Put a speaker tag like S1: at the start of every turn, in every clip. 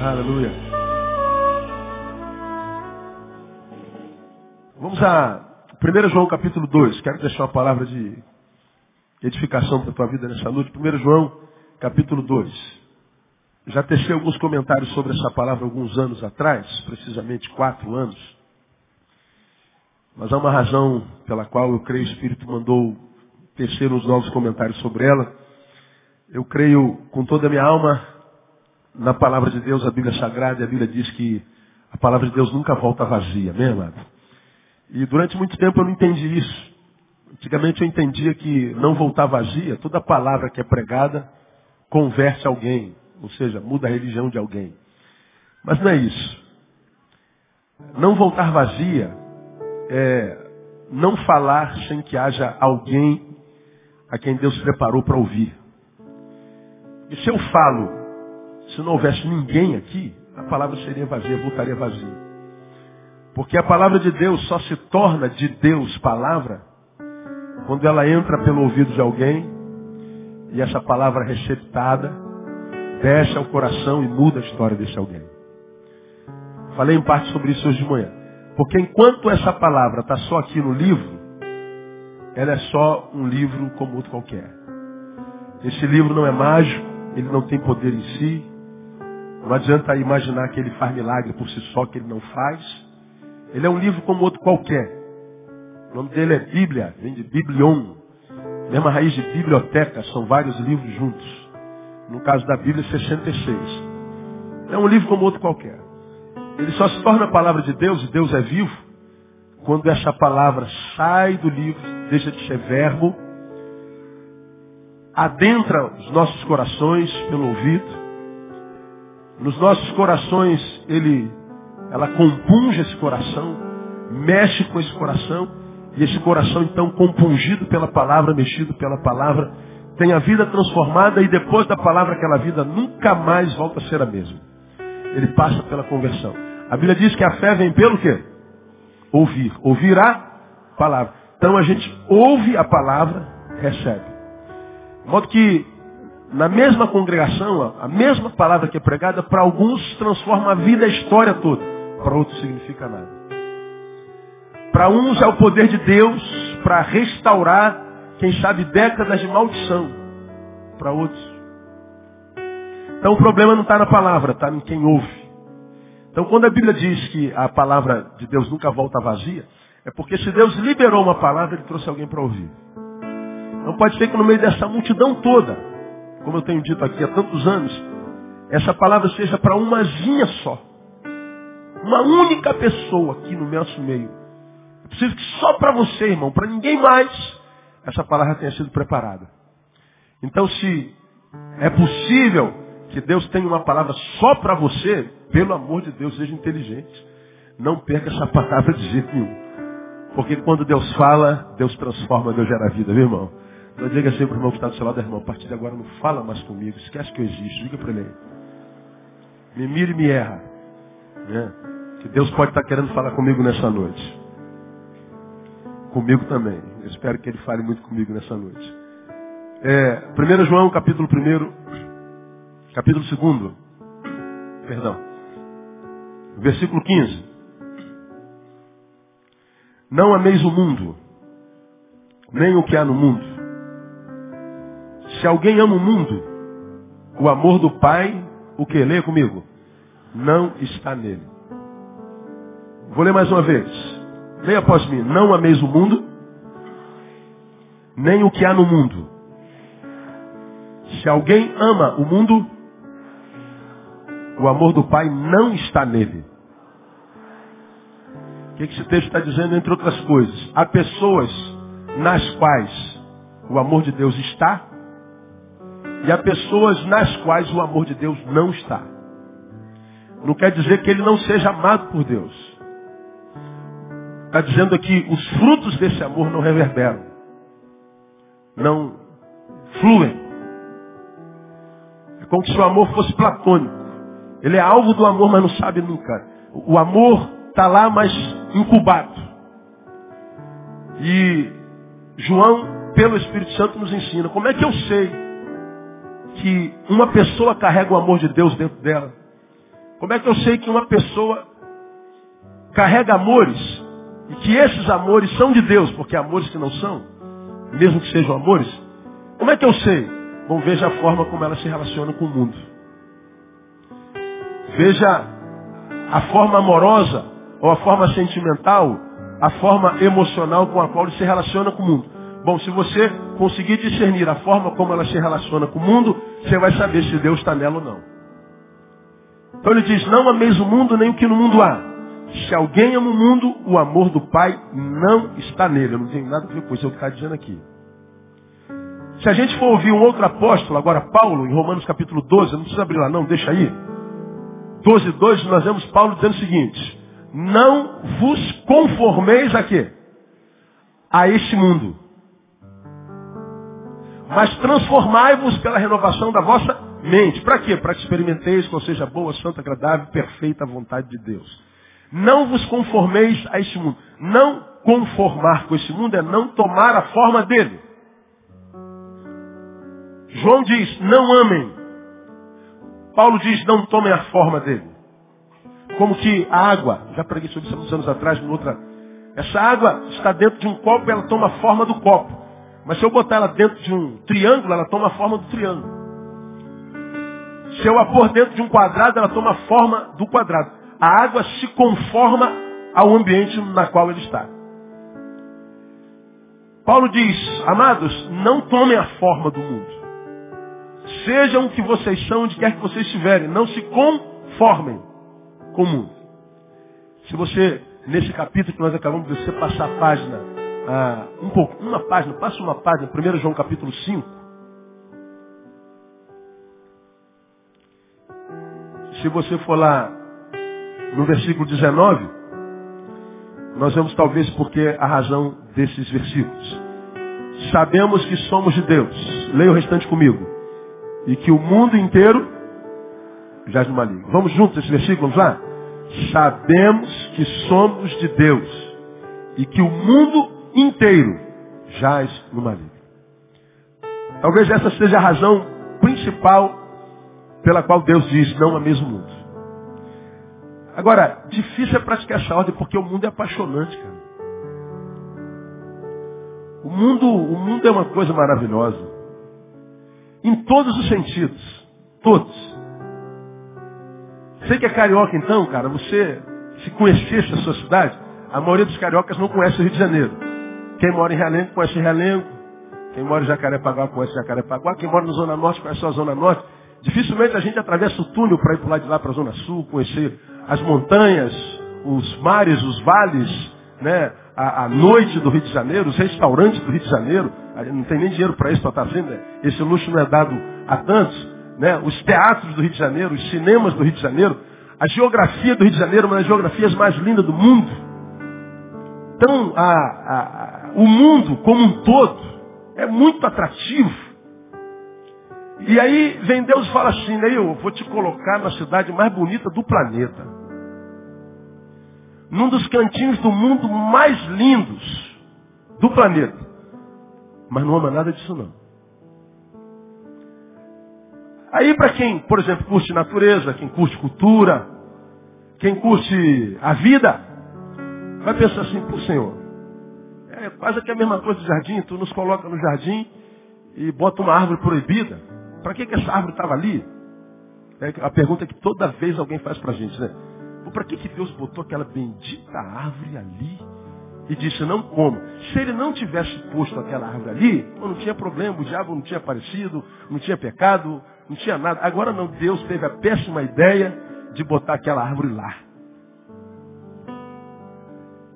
S1: Aleluia. Vamos a 1 João capítulo 2. Quero deixar uma palavra de edificação para a tua vida nessa noite. 1 João capítulo 2. Já testei alguns comentários sobre essa palavra alguns anos atrás, precisamente quatro anos. Mas há uma razão pela qual eu creio o Espírito mandou tecer uns novos comentários sobre ela. Eu creio com toda a minha alma na palavra de Deus, a Bíblia Sagrada, e a Bíblia diz que a palavra de Deus nunca volta vazia, amém, amado? E durante muito tempo eu não entendi isso. Antigamente eu entendia que não voltar vazia, toda palavra que é pregada converte alguém, ou seja, muda a religião de alguém. Mas não é isso. Não voltar vazia é não falar sem que haja alguém a quem Deus preparou para ouvir. E se eu falo, se não houvesse ninguém aqui, a palavra seria vazia, voltaria vazia. Porque a palavra de Deus só se torna de Deus palavra quando ela entra pelo ouvido de alguém e essa palavra receptada desce ao coração e muda a história desse alguém. Falei em parte sobre isso hoje de manhã. Porque enquanto essa palavra está só aqui no livro, ela é só um livro como outro qualquer. Esse livro não é mágico, ele não tem poder em si. Não adianta imaginar que ele faz milagre por si só, que ele não faz. Ele é um livro como outro qualquer. O nome dele é Bíblia, vem de Biblion. Mesma raiz de biblioteca, são vários livros juntos. No caso da Bíblia, 66. É um livro como outro qualquer. Ele só se torna a palavra de Deus, e Deus é vivo, quando essa palavra sai do livro, deixa de ser verbo, adentra os nossos corações pelo ouvido. Nos nossos corações, ele, ela compunge esse coração, mexe com esse coração, e esse coração, então, compungido pela palavra, mexido pela palavra, tem a vida transformada e depois da palavra aquela vida nunca mais volta a ser a mesma. Ele passa pela conversão. A Bíblia diz que a fé vem pelo quê? Ouvir. Ouvir a palavra. Então a gente ouve a palavra, recebe. De modo que na mesma congregação, a mesma palavra que é pregada, para alguns transforma a vida e a história toda. Para outros significa nada. Para uns é o poder de Deus para restaurar quem sabe décadas de maldição para outros. Então o problema não está na palavra, está em quem ouve. Então quando a Bíblia diz que a palavra de Deus nunca volta vazia, é porque se Deus liberou uma palavra, ele trouxe alguém para ouvir. Não pode ser que no meio dessa multidão toda, como eu tenho dito aqui há tantos anos, essa palavra seja para umazinha só. Uma única pessoa aqui no nosso meio. Eu preciso que só para você, irmão, para ninguém mais, essa palavra tenha sido preparada. Então, se é possível que Deus tenha uma palavra só para você, pelo amor de Deus, seja inteligente. Não perca essa palavra de jeito nenhum. Porque quando Deus fala, Deus transforma, Deus gera vida, viu irmão? Não diga sempre para o irmão que está do seu lado, irmão, a partir de agora não fala mais comigo, esquece que eu existo, liga para ele. Me mira e me erra. Né? Que Deus pode estar tá querendo falar comigo nessa noite. Comigo também. Eu espero que ele fale muito comigo nessa noite. É, 1 João, capítulo 1, capítulo 2, perdão, versículo 15. Não ameis o mundo, nem o que há no mundo. Se alguém ama o mundo, o amor do Pai, o que? Leia comigo. Não está nele. Vou ler mais uma vez. Leia após mim. Não ameis o mundo, nem o que há no mundo. Se alguém ama o mundo, o amor do Pai não está nele. O que esse texto está dizendo, entre outras coisas? Há pessoas nas quais o amor de Deus está, e há pessoas nas quais o amor de Deus não está. Não quer dizer que ele não seja amado por Deus. Está dizendo aqui, os frutos desse amor não reverberam. Não fluem. É como se o amor fosse platônico. Ele é alvo do amor, mas não sabe nunca. O amor está lá, mas incubado. E João, pelo Espírito Santo, nos ensina. Como é que eu sei que uma pessoa carrega o amor de Deus dentro dela? Como é que eu sei que uma pessoa carrega amores e que esses amores são de Deus, porque amores que não são, mesmo que sejam amores, como é que eu sei? Bom, veja a forma como ela se relaciona com o mundo. Veja a forma amorosa ou a forma sentimental, a forma emocional com a qual ele se relaciona com o mundo. Bom, se você conseguir discernir a forma como ela se relaciona com o mundo, você vai saber se Deus está nela ou não. Então ele diz, não ameis o mundo nem o que no mundo há. Se alguém ama o mundo, o amor do Pai não está nele. Eu não tenho nada a ver com isso, é o que está dizendo aqui. Se a gente for ouvir um outro apóstolo, agora Paulo, em Romanos capítulo 12, não precisa abrir lá não, deixa aí. 12, 2, nós vemos Paulo dizendo o seguinte, não vos conformeis a quê? A este mundo. Mas transformai-vos pela renovação da vossa mente. Para quê? Para que experimenteis qual seja boa, santa, agradável, perfeita vontade de Deus. Não vos conformeis a este mundo. Não conformar com esse mundo é não tomar a forma dele. João diz, não amem. Paulo diz, não tomem a forma dele. Como que a água, já preguei sobre isso há anos atrás, em outra. Essa água está dentro de um copo e ela toma a forma do copo. Mas se eu botar ela dentro de um triângulo, ela toma a forma do triângulo. Se eu a pôr dentro de um quadrado, ela toma a forma do quadrado. A água se conforma ao ambiente na qual ele está. Paulo diz, amados, não tomem a forma do mundo. Sejam o que vocês são, onde quer que vocês estiverem. Não se conformem com o mundo. Se você, nesse capítulo que nós acabamos de você passar a página, ah, um pouco, uma página, passa uma página, 1 João capítulo 5. Se você for lá no versículo 19, nós vemos talvez porque a razão desses versículos. Sabemos que somos de Deus. Leia o restante comigo. E que o mundo inteiro jaz no maligno. Vamos juntos esse versículo, vamos lá? Sabemos que somos de Deus. E que o mundo inteiro jaz no maligno. Talvez essa seja a razão principal pela qual Deus diz não a mesmo mundo. Agora, difícil é praticar essa ordem porque o mundo é apaixonante, cara. O mundo, o mundo é uma coisa maravilhosa. Em todos os sentidos. Todos. Você que é carioca então, cara, você, se conhecesse a sua cidade, a maioria dos cariocas não conhece o Rio de Janeiro. Quem mora em Realengo conhece Realengo. Quem mora em Jacarepaguá conhece Jacarepaguá. Quem mora na Zona Norte conhece a Zona Norte. Dificilmente a gente atravessa o túnel para ir para lá de lá para a Zona Sul, conhecer as montanhas, os mares, os vales, né? A, a, noite do Rio de Janeiro, os restaurantes do Rio de Janeiro. Não tem nem dinheiro para isso para estar vendo. Né? Esse luxo não é dado a tantos. Né? Os teatros do Rio de Janeiro, os cinemas do Rio de Janeiro. A geografia do Rio de Janeiro, uma das geografias mais lindas do mundo. Então, a, a, o mundo como um todo é muito atrativo. E aí vem Deus e fala assim, né, eu vou te colocar na cidade mais bonita do planeta. Num dos cantinhos do mundo mais lindos do planeta. Mas não ama nada disso não. Aí para quem, por exemplo, curte natureza, quem curte cultura, quem curte a vida, vai pensar assim, por Senhor, é quase que a mesma coisa do jardim, tu nos coloca no jardim e bota uma árvore proibida. Para que, que essa árvore estava ali? É a pergunta que toda vez alguém faz para a gente, né? Para que, que Deus botou aquela bendita árvore ali e disse não coma? Se ele não tivesse posto aquela árvore ali, não tinha problema, o diabo não tinha aparecido, não tinha pecado, não tinha nada. Agora não, Deus teve a péssima ideia de botar aquela árvore lá.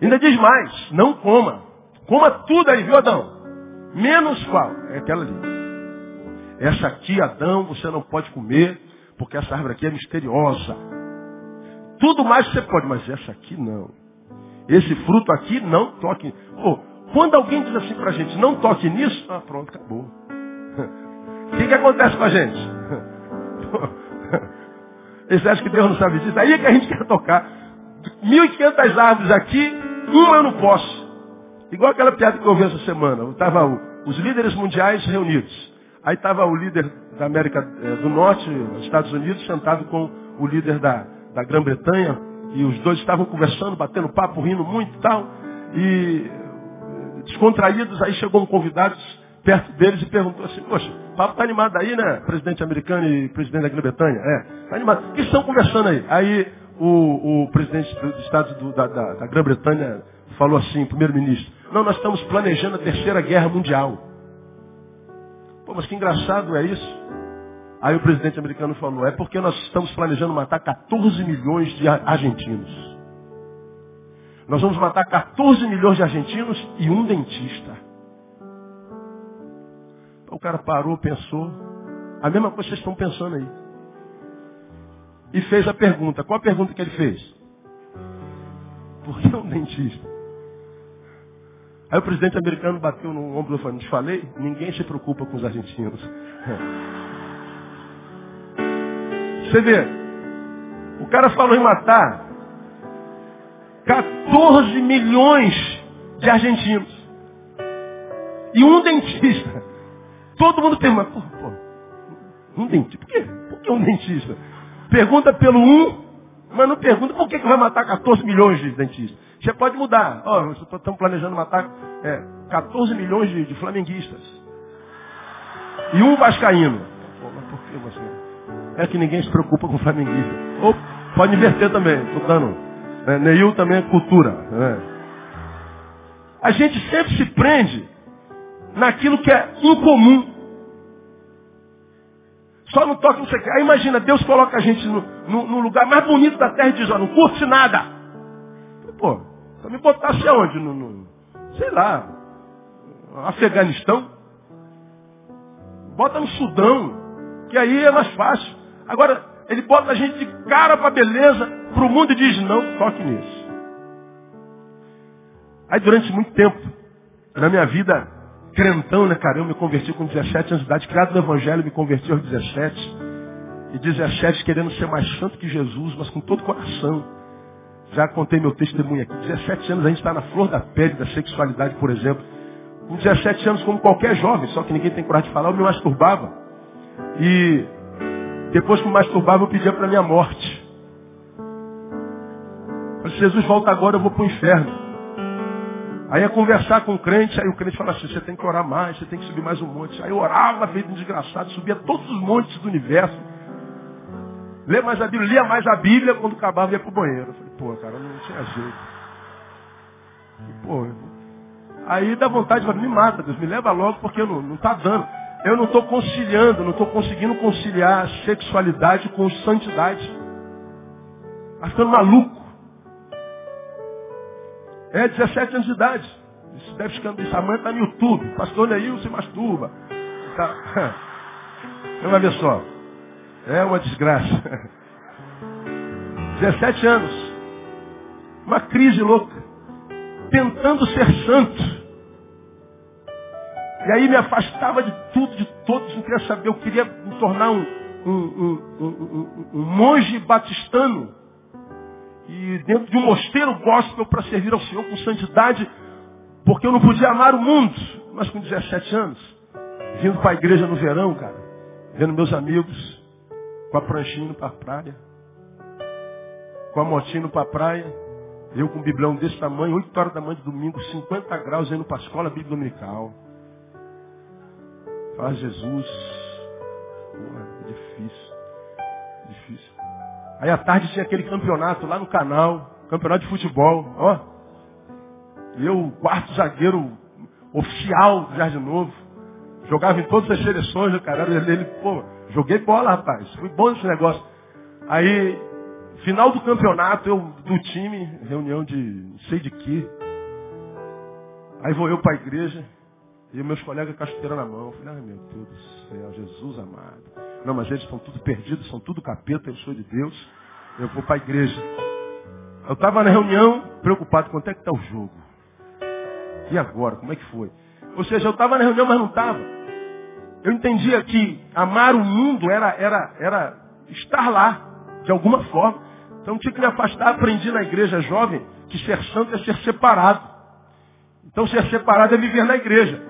S1: Ainda diz mais, não coma. Coma tudo aí, viu Adão? Menos qual? É aquela ali. Essa aqui, Adão, você não pode comer, porque essa árvore aqui é misteriosa. Tudo mais você pode, mas essa aqui não. Esse fruto aqui não toque. Pô, quando alguém diz assim pra gente, não toque nisso, ah, pronto, acabou. O que, que acontece com a gente? Eles acham que Deus não sabe disso. Aí é que a gente quer tocar. 1.500 árvores aqui, uma eu não posso. Igual aquela piada que eu vi essa semana. Estavam os líderes mundiais reunidos. Aí estava o líder da América eh, do Norte, Estados Unidos, sentado com o líder da, da Grã-Bretanha, e os dois estavam conversando, batendo papo, rindo muito e tal, e descontraídos, aí chegou um convidado perto deles e perguntou assim, poxa, o papo tá animado aí, né? Presidente americano e presidente da Grã-Bretanha. É, tá animado. O que estão conversando aí? Aí o, o presidente do, do Estado do, da, da, da Grã-Bretanha falou assim, primeiro-ministro, não, nós estamos planejando a terceira guerra mundial. Pô, mas que engraçado é isso. Aí o presidente americano falou, é porque nós estamos planejando matar 14 milhões de argentinos. Nós vamos matar 14 milhões de argentinos e um dentista. O cara parou, pensou. A mesma coisa que vocês estão pensando aí. E fez a pergunta. Qual a pergunta que ele fez? Por que um dentista? Aí o presidente americano bateu no ombro e falou, te falei, ninguém se preocupa com os argentinos. Você vê, o cara falou em matar 14 milhões de argentinos. E um dentista. Todo mundo pergunta, pô, pô, um dentista, por quê? Por que um dentista? Pergunta pelo um, mas não pergunta por que, que vai matar 14 milhões de dentistas. Você pode mudar. Oh, estamos planejando matar é, 14 milhões de, de, flamenguistas. E um vascaíno. Pô, mas por que você? É que ninguém se preocupa com flamenguista. Ou pode inverter também, estou dando. É, Neil também é cultura. É. A gente sempre se prende naquilo que é incomum. Só não toca não sei o que. Aí imagina, Deus coloca a gente no, no, no, lugar mais bonito da terra e diz, ó, não curte nada. Pô, só me botasse aonde? No, no, sei lá, Afeganistão. Bota no Sudão, que aí é mais fácil. Agora, ele bota a gente de cara para beleza, para o mundo e diz, não toque nisso. Aí durante muito tempo, na minha vida, crentão, né, cara? Eu me converti com 17 anos de idade, criado no Evangelho, me converti aos 17. E 17 querendo ser mais santo que Jesus, mas com todo o coração. Já contei meu testemunho aqui. 17 anos a gente está na flor da pele da sexualidade, por exemplo. Com 17 anos, como qualquer jovem, só que ninguém tem coragem de falar, eu me masturbava. E depois que me masturbava, eu pedia para minha morte. Falei, Jesus volta agora, eu vou para o inferno. Aí ia conversar com o crente, aí o crente fala assim, você tem que orar mais, você tem que subir mais um monte. Aí eu orava, feito um desgraçado, subia todos os montes do universo. Lê mais a Bíblia, lia mais a Bíblia, quando acabava ia pro banheiro. Eu falei, pô, cara, não tinha jeito. Pô, aí dá vontade de me mata, Deus, me leva logo, porque não, não tá dando. Eu não estou conciliando, não estou conseguindo conciliar sexualidade com santidade. Está ficando maluco. É 17 anos de idade. Isso deve ficar isso. Mãe está no YouTube. Pastor Neil se masturba. Tá. Vamos ver só. É uma desgraça. 17 anos. Uma crise louca. Tentando ser santo. E aí me afastava de tudo, de todos. Não queria saber. Eu queria me tornar um, um, um, um monge batistano e dentro de um mosteiro gospel para servir ao Senhor com santidade, porque eu não podia amar o mundo, mas com 17 anos, vindo para a igreja no verão, cara, vendo meus amigos com a pranchinha indo para a praia, com a motinha para a praia, eu com um biblão desse tamanho, 8 horas da manhã de domingo, 50 graus, indo para a escola bíblica dominical. Fala Jesus. Porra, é difícil. Difícil. Aí à tarde tinha aquele campeonato lá no canal, campeonato de futebol, ó. Eu, quarto zagueiro oficial do Jardim Novo. Jogava em todas as seleções, cara. Ele, pô, joguei bola, rapaz. Foi bom esse negócio. Aí, final do campeonato, eu do time, reunião de não sei de que. Aí vou eu para a igreja e meus colegas com a chuteira na mão. Eu falei, ai meu Deus do céu, Jesus amado. Não, mas eles estão tudo perdidos, são tudo capeta, eu sou de Deus. Eu vou para a igreja. Eu estava na reunião, preocupado, quanto é que está o jogo? E agora, como é que foi? Ou seja, eu estava na reunião, mas não estava. Eu entendia que amar o mundo era, era, era estar lá, de alguma forma. Então tinha que me afastar, aprendi na igreja jovem que ser santo é ser separado. Então ser separado é viver na igreja.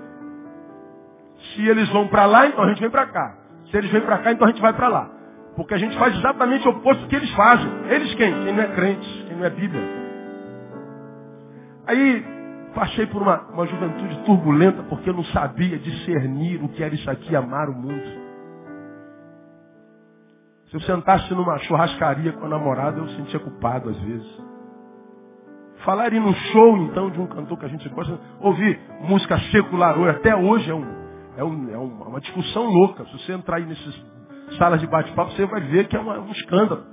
S1: Se eles vão para lá, então a gente vem para cá. Se eles vêm para cá, então a gente vai para lá. Porque a gente faz exatamente o oposto do que eles fazem. Eles quem? Quem não é crente, quem não é Bíblia. Aí passei por uma, uma juventude turbulenta porque eu não sabia discernir o que era isso aqui, amar o mundo. Se eu sentasse numa churrascaria com a namorada, eu sentia culpado às vezes. Falar em um show, então, de um cantor que a gente gosta, ouvir música secular hoje, até hoje é, um, é, um, é uma discussão louca. Se você entrar aí nessas salas de bate-papo, você vai ver que é uma, um escândalo.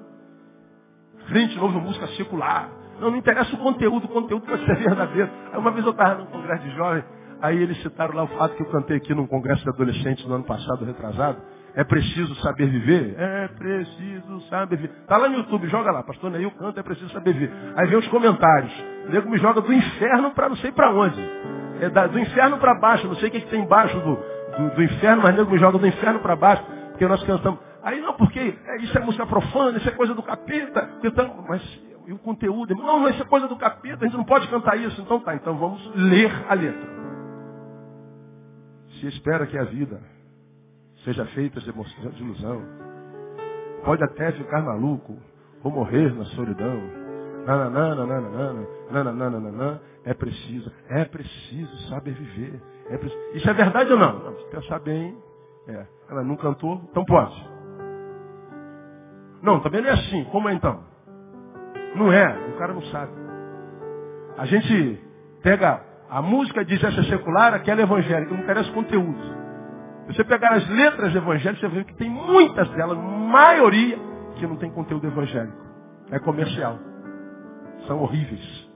S1: Frente novo música secular. Não, não interessa o conteúdo, o conteúdo vai ser verdadeiro. Aí uma vez eu estava num congresso de jovens, aí eles citaram lá o fato que eu cantei aqui num congresso de adolescentes no ano passado, retrasado. É preciso saber viver? É preciso saber viver. Está lá no YouTube, joga lá. Pastor Neil canta, é preciso saber viver. Aí vem os comentários. O nego me joga do inferno para não sei para onde. É da, do inferno para baixo. Não sei o que, que tem embaixo do, do, do, inferno, mas o nego me joga do inferno para baixo. Porque nós cantamos. Aí não, porque é, isso é música profana, isso é coisa do capeta. Então, mas e o conteúdo? Não, isso é coisa do capeta, a gente não pode cantar isso. Então tá, então vamos ler a letra. Se espera que a vida seja feita de ilusão. Pode até ficar maluco ou morrer na solidão. Nananana, é preciso, é preciso saber viver. É preciso. Isso é verdade ou não? não se pensar bem, é. Ela não cantou, então pode. Não, também não é assim. Como é então? Não é, o cara não sabe. A gente pega a música diz essa é secular, aquela é evangélica, não interessa o conteúdo. Você pegar as letras evangélicas, você vê que tem muitas delas, maioria, que não tem conteúdo evangélico. É comercial. São horríveis.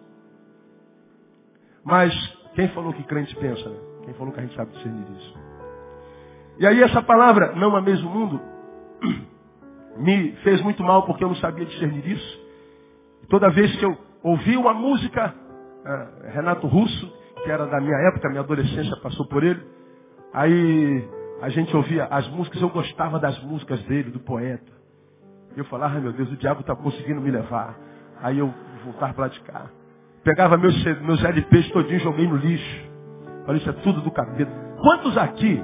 S1: Mas quem falou que crente pensa? Né? Quem falou que a gente sabe discernir isso? E aí essa palavra, não ameis o mundo, me fez muito mal porque eu não sabia discernir isso. Toda vez que eu ouvi uma música, uh, Renato Russo, que era da minha época, minha adolescência passou por ele, aí a gente ouvia as músicas, eu gostava das músicas dele, do poeta. Eu falava, meu Deus, o diabo está conseguindo me levar. Aí eu voltava para lá de cá. Pegava meus, meus LPs todinho joguei no lixo. Falei, isso é tudo do capeta. Quantos aqui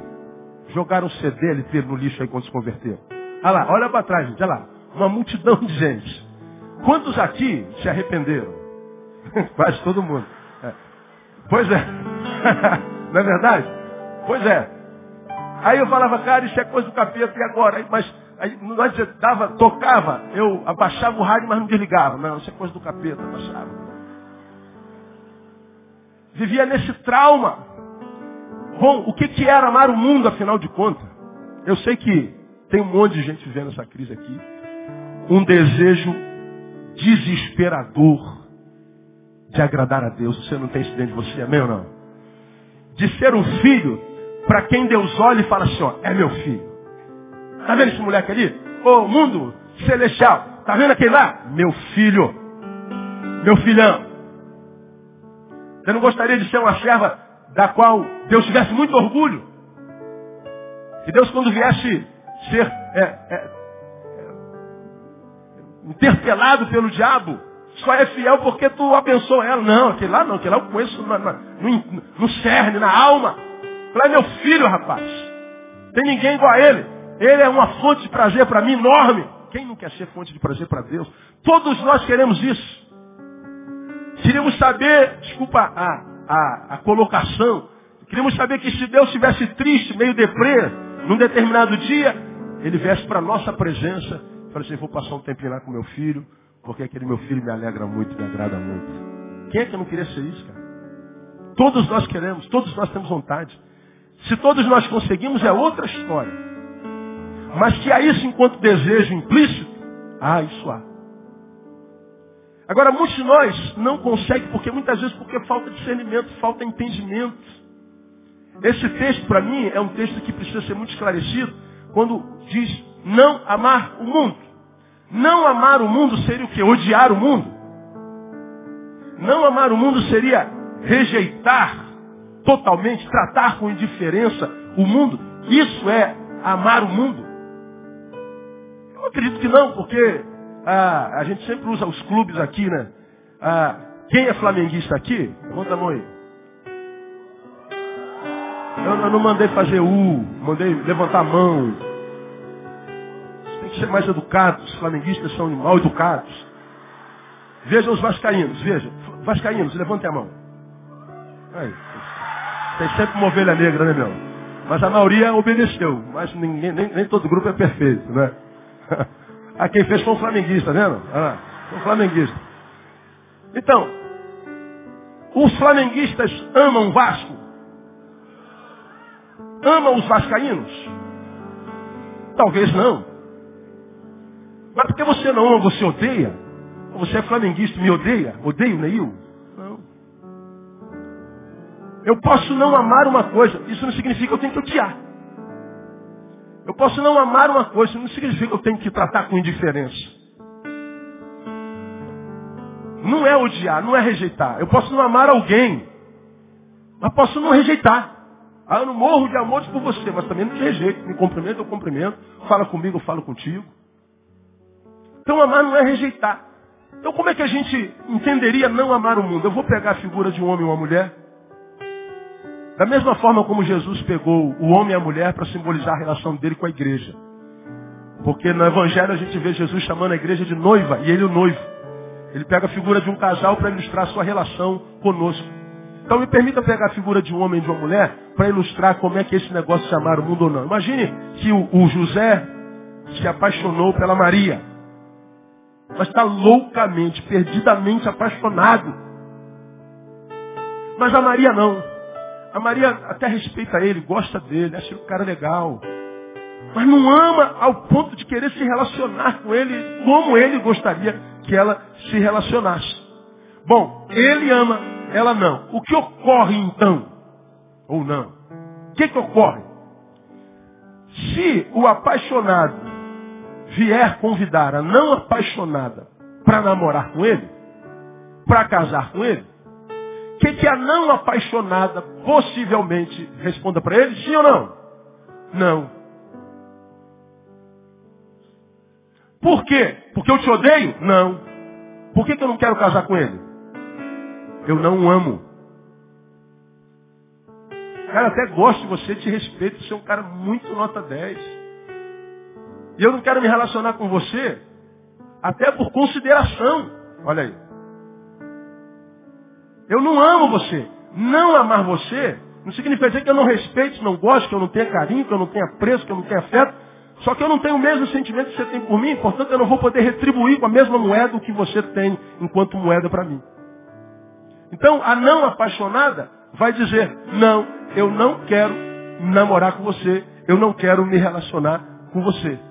S1: jogaram CD, LP no lixo aí quando se converteram? Olha lá, olha para trás, gente, olha lá. Uma multidão de gente. Quantos aqui se arrependeram? Quase todo mundo. É. Pois é. Não é verdade? Pois é. Aí eu falava, cara, isso é coisa do capeta, e agora? Mas aí, nós dava, tocava, eu abaixava o rádio, mas não desligava. Não, isso é coisa do capeta, abaixava. Vivia nesse trauma. Bom, o que, que era amar o mundo, afinal de contas? Eu sei que tem um monte de gente vivendo essa crise aqui. Um desejo desesperador de agradar a Deus. Você não tem isso dentro de você, amém ou não? De ser um filho para quem Deus olha e fala assim, ó, é meu filho. Tá vendo esse moleque ali? Ô mundo celestial, tá vendo aquele lá? Meu filho. Meu filhão. Você não gostaria de ser uma serva da qual Deus tivesse muito orgulho? Que Deus quando viesse ser é, é, interpelado pelo diabo, só é fiel porque tu abençoou ela. Não, aquele lá não, aquele lá eu conheço na, na, no, no cerne, na alma. Falei, meu filho, rapaz. Tem ninguém igual a ele. Ele é uma fonte de prazer para mim enorme. Quem não quer ser fonte de prazer para Deus? Todos nós queremos isso. Queríamos saber, desculpa a, a, a colocação, queríamos saber que se Deus estivesse triste, meio deprê, num determinado dia, ele viesse para a nossa presença falasse assim, vou passar um tempinho lá com meu filho, porque aquele meu filho me alegra muito, me agrada muito. Quem é que não queria ser isso, cara? Todos nós queremos, todos nós temos vontade. Se todos nós conseguimos, é outra história. Mas que há isso enquanto desejo implícito, ah, isso há. Agora, muitos de nós não conseguem, porque muitas vezes porque falta discernimento, falta entendimento. Esse texto, para mim, é um texto que precisa ser muito esclarecido, quando diz não amar o mundo. Não amar o mundo seria o que? Odiar o mundo. Não amar o mundo seria rejeitar totalmente, tratar com indiferença o mundo, isso é amar o mundo? Eu acredito que não, porque ah, a gente sempre usa os clubes aqui, né? Ah, quem é flamenguista aqui? Levanta a mão aí. Eu, eu não mandei fazer U, mandei levantar a mão. Tem que ser mais educados. Os flamenguistas são mal educados. Vejam os vascaínos, vejam. Vascaínos, levantem a mão. Aí. Tem sempre uma ovelha negra, né, meu? Mas a maioria obedeceu. Mas ninguém, nem, nem todo grupo é perfeito, né? A quem fez foi um flamenguista, tá vendo? Ah, foi um flamenguista. Então, os flamenguistas amam Vasco? Amam os vascaínos? Talvez não. Mas porque você não ama, você odeia? Você é flamenguista e me odeia? Odeio o Neil? Não. Eu posso não amar uma coisa, isso não significa que eu tenho que odiar. Eu posso não amar uma coisa, isso não significa que eu tenho que tratar com indiferença. Não é odiar, não é rejeitar. Eu posso não amar alguém, mas posso não rejeitar. Ah, eu não morro de amor por você, mas também não te rejeito. Me cumprimento, eu cumprimento. Fala comigo, eu falo contigo. Então amar não é rejeitar. Então como é que a gente entenderia não amar o mundo? Eu vou pegar a figura de um homem e uma mulher. Da mesma forma como Jesus pegou o homem e a mulher para simbolizar a relação dele com a igreja. Porque no Evangelho a gente vê Jesus chamando a igreja de noiva e ele o noivo. Ele pega a figura de um casal para ilustrar sua relação conosco. Então me permita pegar a figura de um homem e de uma mulher para ilustrar como é que esse negócio de amar o mundo ou não. Imagine que o José se apaixonou pela Maria. Mas está loucamente, perdidamente apaixonado. Mas a Maria não. A Maria até respeita ele, gosta dele, acha o cara legal. Mas não ama ao ponto de querer se relacionar com ele como ele gostaria que ela se relacionasse. Bom, ele ama, ela não. O que ocorre então? Ou não? O que, que ocorre? Se o apaixonado vier convidar a não apaixonada para namorar com ele, para casar com ele, o que, que a não apaixonada possivelmente responda para ele? Sim ou não? Não. Por quê? Porque eu te odeio? Não. Por que, que eu não quero casar com ele? Eu não o amo. Cara, até gosto de você, te respeito, você é um cara muito nota 10. E eu não quero me relacionar com você, até por consideração. Olha aí. Eu não amo você. Não amar você não significa dizer que eu não respeito, não gosto, que eu não tenha carinho, que eu não tenha preço, que eu não tenha afeto. Só que eu não tenho o mesmo sentimento que você tem por mim, portanto eu não vou poder retribuir com a mesma moeda o que você tem enquanto moeda para mim. Então a não apaixonada vai dizer, não, eu não quero namorar com você, eu não quero me relacionar com você.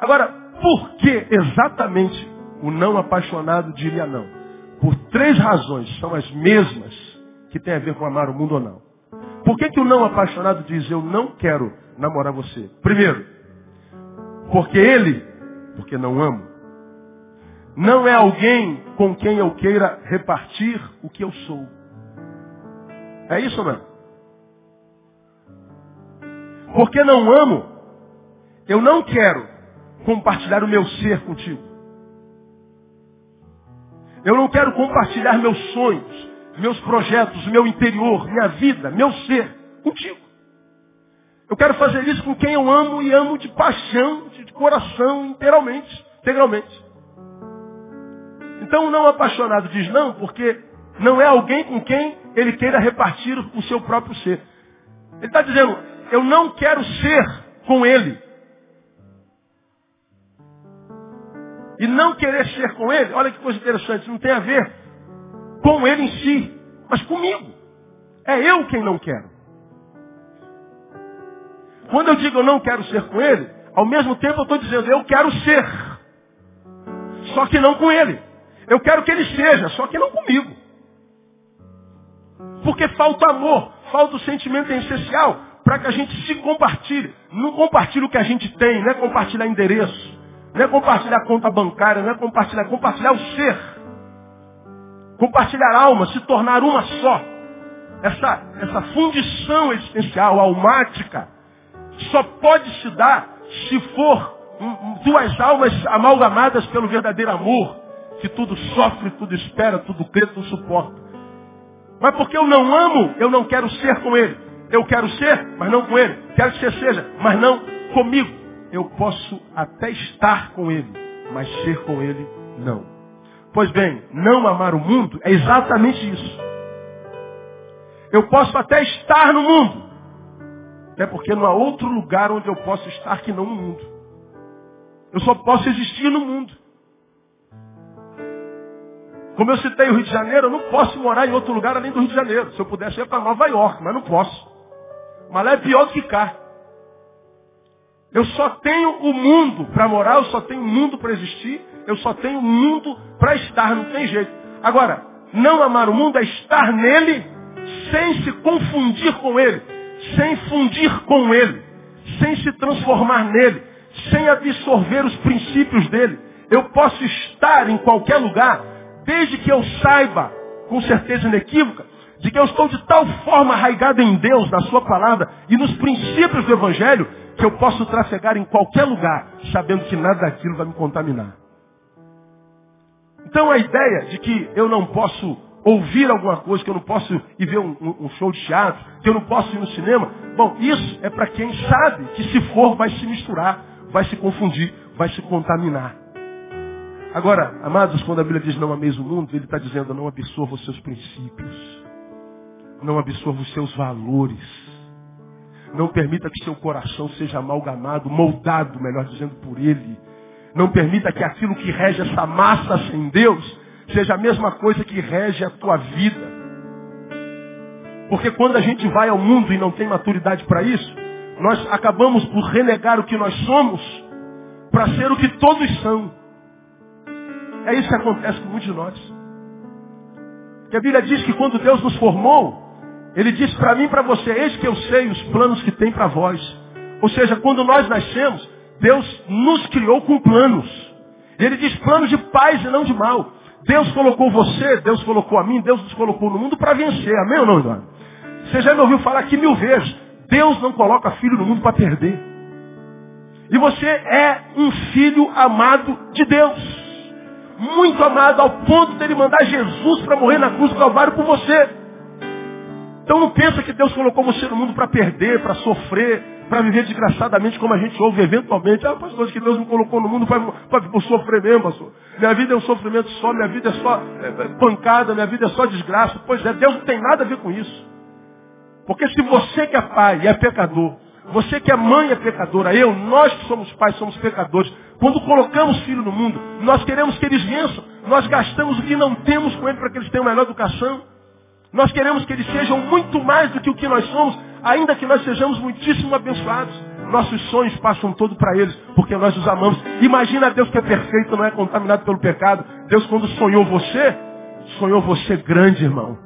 S1: Agora, por que exatamente o não apaixonado diria não? Por três razões, são as mesmas que têm a ver com amar o mundo ou não. Por que, que o não apaixonado diz eu não quero namorar você? Primeiro, porque ele, porque não amo, não é alguém com quem eu queira repartir o que eu sou. É isso, não? Porque não amo, eu não quero compartilhar o meu ser contigo. Eu não quero compartilhar meus sonhos, meus projetos, meu interior, minha vida, meu ser contigo. Eu quero fazer isso com quem eu amo e amo de paixão, de coração, integralmente. integralmente. Então não apaixonado diz não, porque não é alguém com quem ele queira repartir o seu próprio ser. Ele está dizendo, eu não quero ser com ele. E não querer ser com ele, olha que coisa interessante, não tem a ver com ele em si, mas comigo. É eu quem não quero. Quando eu digo eu não quero ser com ele, ao mesmo tempo eu estou dizendo eu quero ser. Só que não com ele. Eu quero que ele seja, só que não comigo. Porque falta amor, falta o sentimento essencial para que a gente se compartilhe. Não compartilhe o que a gente tem, não é compartilhar endereço, não é compartilhar conta bancária, não é compartilhar, é compartilhar o ser. Compartilhar alma, se tornar uma só. Essa, essa fundição existencial, almática, só pode se dar se for duas almas amalgamadas pelo verdadeiro amor, que tudo sofre, tudo espera, tudo crê, tudo suporta. Mas porque eu não amo, eu não quero ser com ele. Eu quero ser, mas não com ele. Quero que você seja, mas não comigo. Eu posso até estar com ele, mas ser com ele não. Pois bem, não amar o mundo é exatamente isso. Eu posso até estar no mundo, até porque não há outro lugar onde eu posso estar que não no mundo. Eu só posso existir no mundo. Como eu citei o Rio de Janeiro, eu não posso morar em outro lugar além do Rio de Janeiro. Se eu pudesse ir para Nova York, mas não posso. Mas lá é pior do que cá. Eu só tenho o mundo para morar, eu só tenho o mundo para existir, eu só tenho o mundo para estar, não tem jeito. Agora, não amar o mundo é estar nele sem se confundir com ele, sem fundir com ele, sem se transformar nele, sem absorver os princípios dele. Eu posso estar em qualquer lugar, desde que eu saiba, com certeza inequívoca, de que eu estou de tal forma arraigado em Deus, na Sua palavra e nos princípios do Evangelho, que eu posso trafegar em qualquer lugar, sabendo que nada daquilo vai me contaminar. Então a ideia de que eu não posso ouvir alguma coisa, que eu não posso ir ver um, um show de teatro, que eu não posso ir no cinema, bom, isso é para quem sabe que se for vai se misturar, vai se confundir, vai se contaminar. Agora, amados, quando a Bíblia diz não ameis o mundo, ele está dizendo não absorva os seus princípios, não absorva os seus valores. Não permita que seu coração seja amalgamado, moldado, melhor dizendo, por ele. Não permita que aquilo que rege essa massa sem Deus seja a mesma coisa que rege a tua vida. Porque quando a gente vai ao mundo e não tem maturidade para isso, nós acabamos por renegar o que nós somos para ser o que todos são. É isso que acontece com muitos de nós. Que a Bíblia diz que quando Deus nos formou, ele disse para mim e para você, eis que eu sei os planos que tem para vós. Ou seja, quando nós nascemos, Deus nos criou com planos. Ele diz planos de paz e não de mal. Deus colocou você, Deus colocou a mim, Deus nos colocou no mundo para vencer. Amém ou não, irmão? Você já me ouviu falar aqui mil vezes. Deus não coloca filho no mundo para perder. E você é um filho amado de Deus. Muito amado ao ponto dele mandar Jesus para morrer na cruz do Calvário por você. Então não pensa que Deus colocou você no mundo para perder, para sofrer, para viver desgraçadamente como a gente ouve eventualmente. Ah, pastor, que Deus me colocou no mundo para sofrer mesmo, pastor. Minha vida é um sofrimento só, minha vida é só é, é, pancada, minha vida é só desgraça. Pois é, Deus não tem nada a ver com isso. Porque se você que é pai é pecador, você que é mãe é pecadora, eu, nós que somos pais somos pecadores. Quando colocamos filho no mundo, nós queremos que eles vençam. Nós gastamos o que não temos com eles para que eles tenham melhor educação. Nós queremos que eles sejam muito mais do que o que nós somos, ainda que nós sejamos muitíssimo abençoados. Nossos sonhos passam todo para eles, porque nós os amamos. Imagina Deus que é perfeito, não é contaminado pelo pecado. Deus quando sonhou você, sonhou você grande, irmão.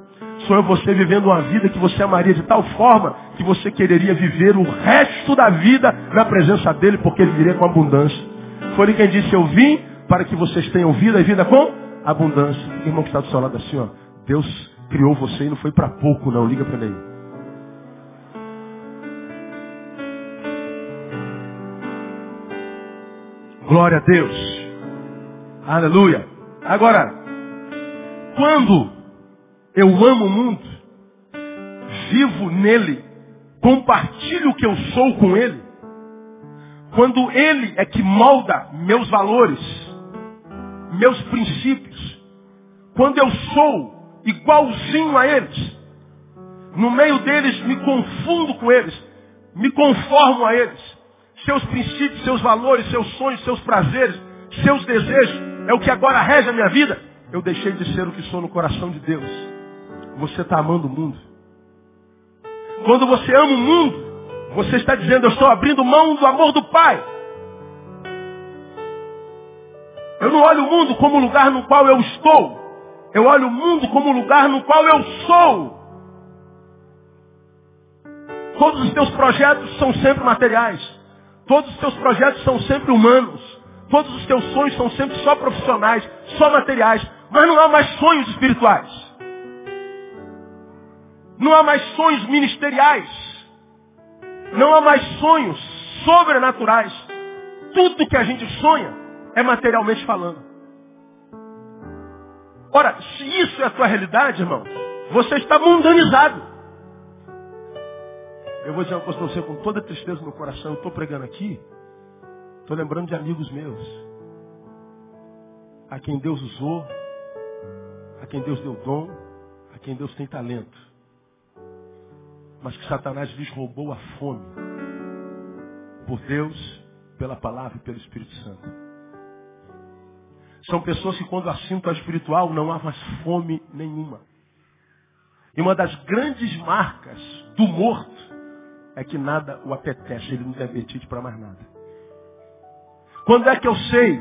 S1: Sonhou você vivendo uma vida que você amaria de tal forma que você quereria viver o resto da vida na presença dele, porque ele viria com abundância. Foi ele quem disse, eu vim para que vocês tenham vida e vida com abundância. Irmão que está do seu lado assim, ó. Deus criou você e não foi para pouco não. Liga para mim. Glória a Deus. Aleluia. Agora, quando eu amo o mundo, vivo nele, compartilho o que eu sou com ele, quando ele é que molda meus valores, meus princípios, quando eu sou igualzinho a eles. No meio deles me confundo com eles, me conformo a eles. Seus princípios, seus valores, seus sonhos, seus prazeres, seus desejos, é o que agora rege a minha vida. Eu deixei de ser o que sou no coração de Deus. Você está amando o mundo. Quando você ama o mundo, você está dizendo, eu estou abrindo mão do amor do Pai. Eu não olho o mundo como o lugar no qual eu estou. Eu olho o mundo como o lugar no qual eu sou. Todos os teus projetos são sempre materiais. Todos os teus projetos são sempre humanos. Todos os teus sonhos são sempre só profissionais, só materiais. Mas não há mais sonhos espirituais. Não há mais sonhos ministeriais. Não há mais sonhos sobrenaturais. Tudo que a gente sonha é materialmente falando. Ora, se isso é a tua realidade, irmão, você está mundanizado. Eu vou dizer uma coisa para você com toda tristeza no coração, eu estou pregando aqui, Estou lembrando de amigos meus. A quem Deus usou, a quem Deus deu dom, a quem Deus tem talento. Mas que Satanás lhes roubou a fome. Por Deus, pela palavra e pelo Espírito Santo. São pessoas que quando assintam a espiritual não há mais fome nenhuma. E uma das grandes marcas do morto é que nada o apetece, ele não tem apetite para mais nada. Quando é que eu sei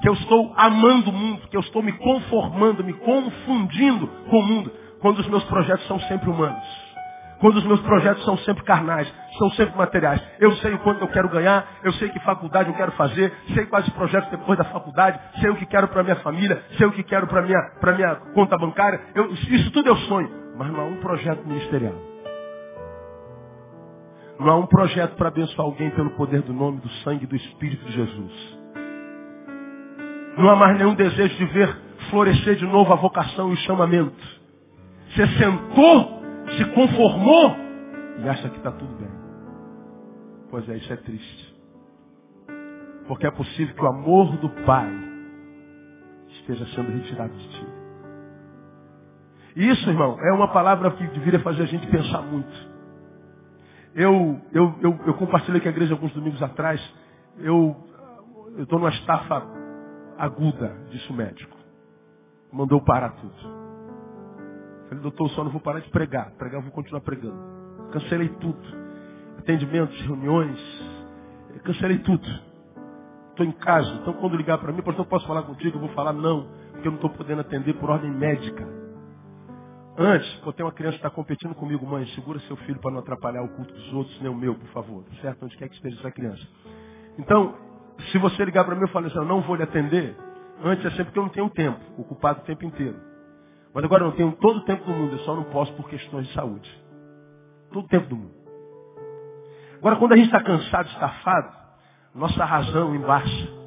S1: que eu estou amando o mundo, que eu estou me conformando, me confundindo com o mundo? Quando os meus projetos são sempre humanos. Quando os meus projetos são sempre carnais, são sempre materiais. Eu sei o quanto eu quero ganhar, eu sei que faculdade eu quero fazer, sei quais projetos depois da faculdade, sei o que quero para minha família, sei o que quero para minha, para minha conta bancária. Eu, isso tudo eu sonho, mas não há um projeto ministerial. Não há um projeto para abençoar alguém pelo poder do nome, do sangue, do Espírito de Jesus. Não há mais nenhum desejo de ver florescer de novo a vocação e o chamamento. Você sentou, se conformou e acha que está tudo bem. Pois é, isso é triste. Porque é possível que o amor do Pai esteja sendo retirado de ti. Isso, irmão, é uma palavra que deveria fazer a gente pensar muito. Eu, eu, eu, eu compartilhei com a igreja alguns domingos atrás. Eu estou numa estafa aguda, disse o médico. Mandou parar tudo. Falei, doutor, só não vou parar de pregar. Pregar, eu vou continuar pregando. Cancelei tudo. Atendimentos, reuniões. Cancelei tudo. Estou em casa. Então, quando ligar para mim, pastor, posso falar contigo? Eu vou falar não, porque eu não estou podendo atender por ordem médica. Antes, pô, tem uma criança que está competindo comigo, mãe, segura seu filho para não atrapalhar o culto dos outros, nem o meu, por favor. Certo? Onde quer que esteja essa criança. Então, se você ligar para mim e falar assim, eu não vou lhe atender, antes é sempre que eu não tenho tempo, ocupado o tempo inteiro. Mas agora eu tenho todo o tempo do mundo, eu só não posso por questões de saúde. Todo o tempo do mundo. Agora, quando a gente está cansado, estafado, nossa razão embaixo.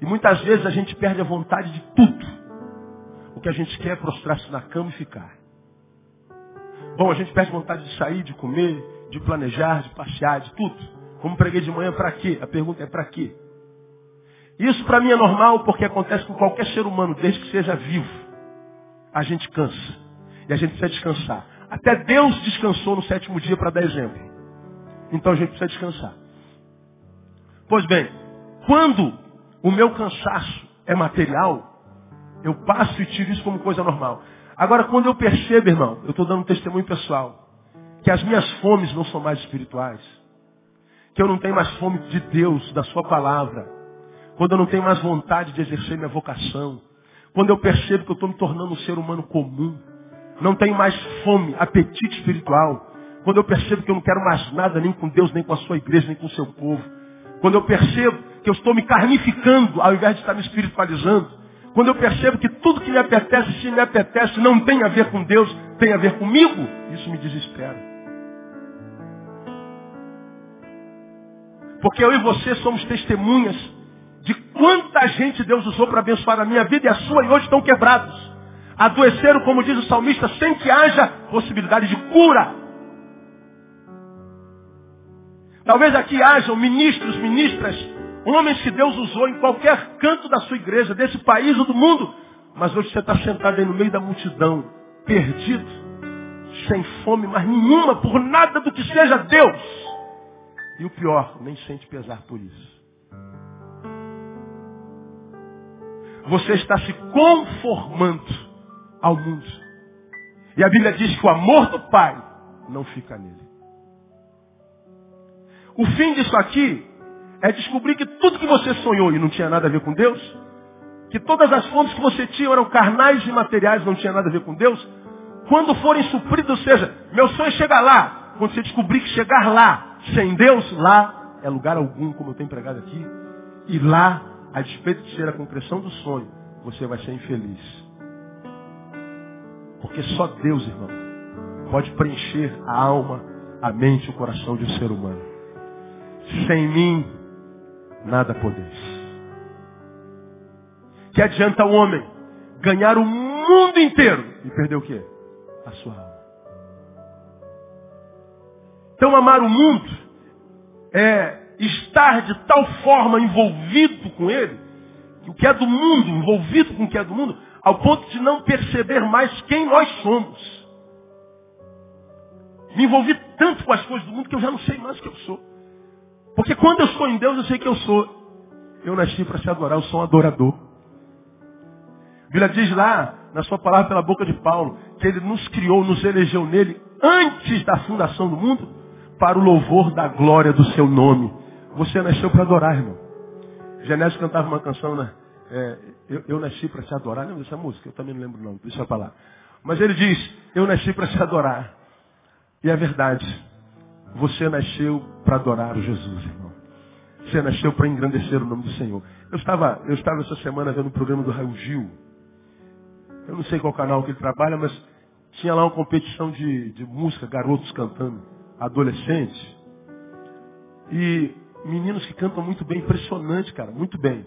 S1: E muitas vezes a gente perde a vontade de tudo. O que a gente quer é prostrar-se na cama e ficar. Bom, a gente perde vontade de sair, de comer, de planejar, de passear, de tudo. Como preguei de manhã, para quê? A pergunta é para quê? Isso para mim é normal porque acontece com qualquer ser humano, desde que seja vivo. A gente cansa. E a gente precisa descansar. Até Deus descansou no sétimo dia para dar exemplo. Então a gente precisa descansar. Pois bem, quando o meu cansaço é material, eu passo e tiro isso como coisa normal. Agora, quando eu percebo, irmão, eu estou dando um testemunho pessoal, que as minhas fomes não são mais espirituais, que eu não tenho mais fome de Deus, da Sua palavra, quando eu não tenho mais vontade de exercer minha vocação, quando eu percebo que eu estou me tornando um ser humano comum, não tenho mais fome, apetite espiritual, quando eu percebo que eu não quero mais nada nem com Deus, nem com a sua igreja, nem com o seu povo, quando eu percebo que eu estou me carnificando ao invés de estar me espiritualizando, quando eu percebo que tudo que me apetece, se me apetece, não tem a ver com Deus, tem a ver comigo, isso me desespera. Porque eu e você somos testemunhas de quanta gente Deus usou para abençoar a minha vida e a sua, e hoje estão quebrados. Adoeceram, como diz o salmista, sem que haja possibilidade de cura. Talvez aqui hajam ministros, ministras, Homens que Deus usou em qualquer canto da sua igreja, desse país ou do mundo. Mas hoje você está sentado aí no meio da multidão, perdido, sem fome mais nenhuma, por nada do que seja Deus. E o pior, nem sente pesar por isso. Você está se conformando ao mundo. E a Bíblia diz que o amor do Pai não fica nele. O fim disso aqui é descobrir que tudo que você sonhou e não tinha nada a ver com Deus, que todas as fontes que você tinha eram carnais e materiais, não tinha nada a ver com Deus, quando forem supridos, ou seja, meu sonho chegar lá, quando você descobrir que chegar lá, sem Deus, lá é lugar algum, como eu tenho pregado aqui, e lá, a despeito de ser a concreção do sonho, você vai ser infeliz. Porque só Deus, irmão, pode preencher a alma, a mente o coração de um ser humano. Sem mim, nada podeis. Que adianta o homem ganhar o mundo inteiro e perder o quê? A sua alma. Então amar o mundo é estar de tal forma envolvido com ele, que o que é do mundo, envolvido com o que é do mundo, ao ponto de não perceber mais quem nós somos. Me envolvi tanto com as coisas do mundo que eu já não sei mais o que eu sou. Porque quando eu estou em Deus, eu sei que eu sou. Eu nasci para se adorar, eu sou um adorador. A Bíblia diz lá, na sua palavra pela boca de Paulo, que ele nos criou, nos elegeu nele antes da fundação do mundo, para o louvor da glória do seu nome. Você nasceu para adorar, irmão. Genésio cantava uma canção, né? É, eu, eu, nasci para te adorar. Lembra dessa música? Eu também não lembro não, deixa eu falar. Mas ele diz, eu nasci para te adorar. E é verdade. Você nasceu para adorar o Jesus, irmão. Você nasceu para engrandecer o nome do Senhor. Eu estava, eu estava essa semana vendo o programa do Raul Gil. Eu não sei qual canal que ele trabalha, mas tinha lá uma competição de, de música, garotos cantando, adolescentes. E meninos que cantam muito bem, impressionante, cara, muito bem.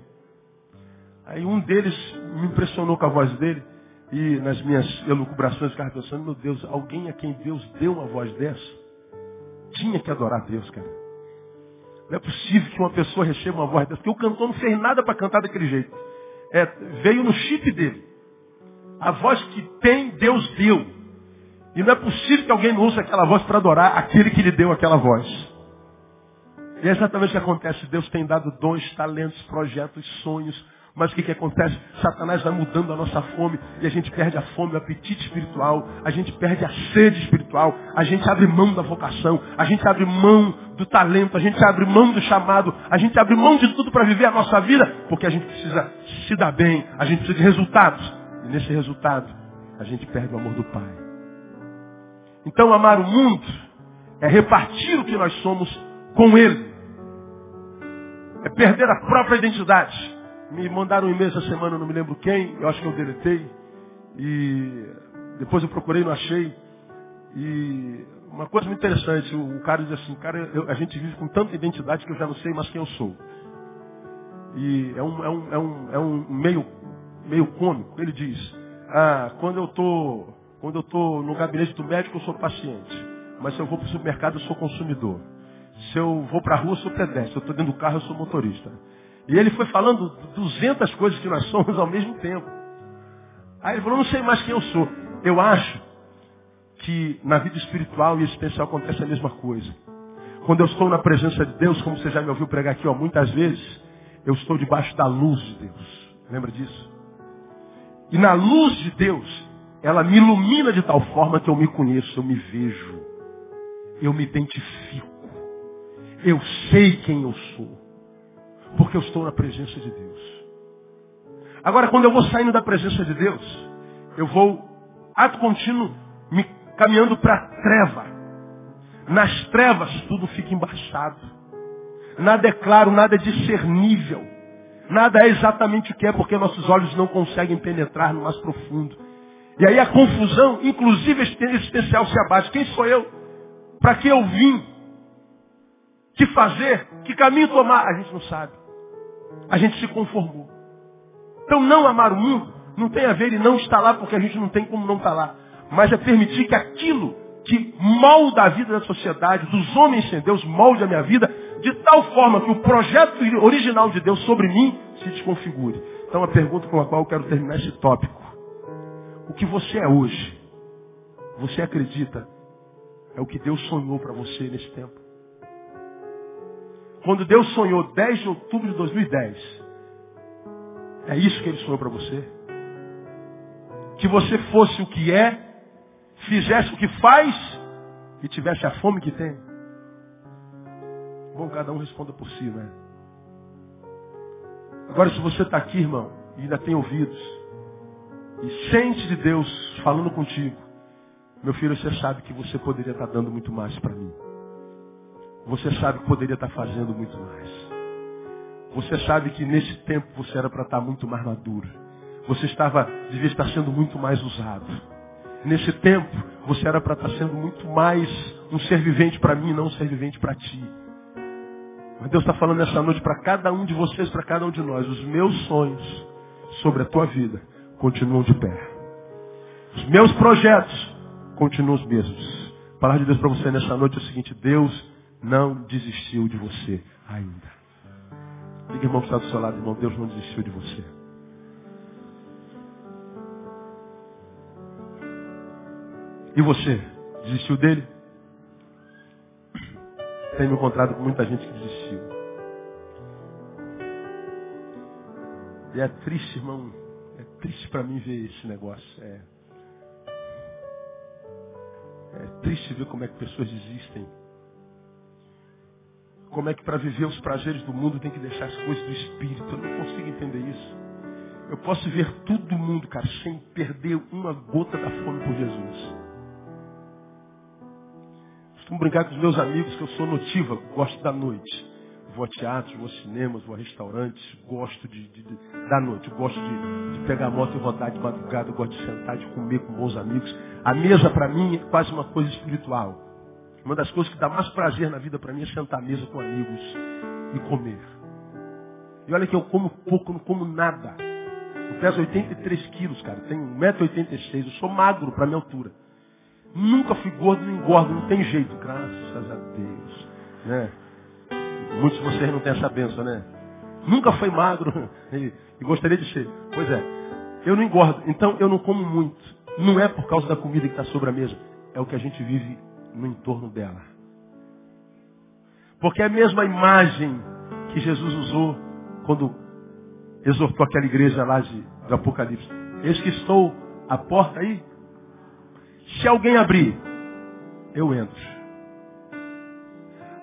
S1: Aí um deles me impressionou com a voz dele. E nas minhas elucubrações, ficava pensando, meu Deus, alguém a quem Deus deu uma voz dessa, tinha que adorar Deus, cara. Não é possível que uma pessoa receba uma voz dessa, porque o cantor não fez nada para cantar daquele jeito. É, veio no chip dele. A voz que tem, Deus deu. E não é possível que alguém não use aquela voz para adorar aquele que lhe deu aquela voz. E é exatamente o que acontece. Deus tem dado dons, talentos, projetos, sonhos. Mas o que, que acontece? Satanás vai mudando a nossa fome e a gente perde a fome, o apetite espiritual, a gente perde a sede espiritual, a gente abre mão da vocação, a gente abre mão do talento, a gente abre mão do chamado, a gente abre mão de tudo para viver a nossa vida, porque a gente precisa se dar bem, a gente precisa de resultados. E nesse resultado, a gente perde o amor do Pai. Então, amar o mundo é repartir o que nós somos com Ele. É perder a própria identidade. Me mandaram um e-mail essa semana, não me lembro quem, eu acho que eu deletei. E depois eu procurei, não achei. E uma coisa muito interessante, o, cara diz assim, cara, eu, a gente vive com tanta identidade que eu já não sei mais quem eu sou. E é um, é um, é um, é um meio meio cômico. Ele diz, ah, quando eu tô, quando eu tô no gabinete do médico, eu sou paciente. Mas se eu vou para o supermercado, eu sou consumidor. Se eu vou para a rua, eu sou pedestre. Se eu estou dentro do carro, eu sou motorista. E ele foi falando 200 coisas que nós somos ao mesmo tempo. Aí ele falou, não sei mais quem eu sou. Eu acho que na vida espiritual e existencial acontece a mesma coisa. Quando eu estou na presença de Deus, como você já me ouviu pregar aqui ó, muitas vezes, eu estou debaixo da luz de Deus. Lembra disso? E na luz de Deus, ela me ilumina de tal forma que eu me conheço, eu me vejo, eu me identifico, eu sei quem eu sou, porque eu estou na presença de Deus. Agora, quando eu vou saindo da presença de Deus, eu vou, ato contínuo, me caminhando para a treva. Nas trevas tudo fica embaçado. Nada é claro, nada é discernível. Nada é exatamente o que é, porque nossos olhos não conseguem penetrar no mais profundo. E aí a confusão, inclusive existencial, se abate. Quem sou eu? Para que eu vim? Que fazer? Que caminho tomar? A gente não sabe. A gente se conformou. Então não amar o mundo não tem a ver e não estar lá porque a gente não tem como não estar lá. Mas é permitir que aquilo que molda a vida da sociedade, dos homens sem Deus, molde a minha vida, de tal forma que o projeto original de Deus sobre mim se desconfigure. Então a pergunta com a qual eu quero terminar esse tópico. O que você é hoje, você acredita, é o que Deus sonhou para você nesse tempo. Quando Deus sonhou 10 de outubro de 2010, é isso que Ele sonhou para você? Que você fosse o que é, fizesse o que faz e tivesse a fome que tem. Bom, cada um responda por si, né? Agora, se você está aqui, irmão, e ainda tem ouvidos, e sente de Deus falando contigo, meu filho, você sabe que você poderia estar tá dando muito mais para mim. Você sabe que poderia estar fazendo muito mais. Você sabe que nesse tempo você era para estar muito mais maduro. Você estava, devia estar sendo muito mais usado. Nesse tempo, você era para estar sendo muito mais um ser vivente para mim, não um ser vivente para ti. Mas Deus está falando nessa noite para cada um de vocês, para cada um de nós. Os meus sonhos sobre a tua vida continuam de pé. Os meus projetos continuam os mesmos. A palavra de Deus para você nessa noite é o seguinte: Deus não desistiu de você ainda. Diga, irmão, que está do seu lado, irmão, Deus não desistiu de você. E você? Desistiu dele? Tenho encontrado com muita gente que desistiu. E é triste, irmão. É triste para mim ver esse negócio. É, é triste ver como é que pessoas desistem. Como é que para viver os prazeres do mundo tem que deixar as coisas do espírito. Eu não consigo entender isso. Eu posso ver tudo do mundo, cara, sem perder uma gota da fome por Jesus. Costumo brincar com os meus amigos que eu sou notívago, gosto da noite. Vou a teatros, vou a cinemas, vou a restaurantes, gosto de, de, de da noite, gosto de, de, pegar a moto e rodar de madrugada, gosto de sentar, de comer com bons amigos. A mesa para mim é quase uma coisa espiritual. Uma das coisas que dá mais prazer na vida para mim é sentar à mesa com amigos e comer. E olha que eu como pouco, não como nada. Eu peso 83 quilos, cara. Tenho 1,86m. Eu sou magro para minha altura. Nunca fui gordo, não engordo, não tem jeito, graças a Deus. Né? Muitos de vocês não têm essa benção, né? Nunca foi magro e, e gostaria de ser. Pois é, eu não engordo, então eu não como muito. Não é por causa da comida que está sobre a mesa, é o que a gente vive no entorno dela. Porque é a mesma imagem que Jesus usou quando exortou aquela igreja lá de, Apocalipse. Eis que estou à porta aí se alguém abrir, eu entro.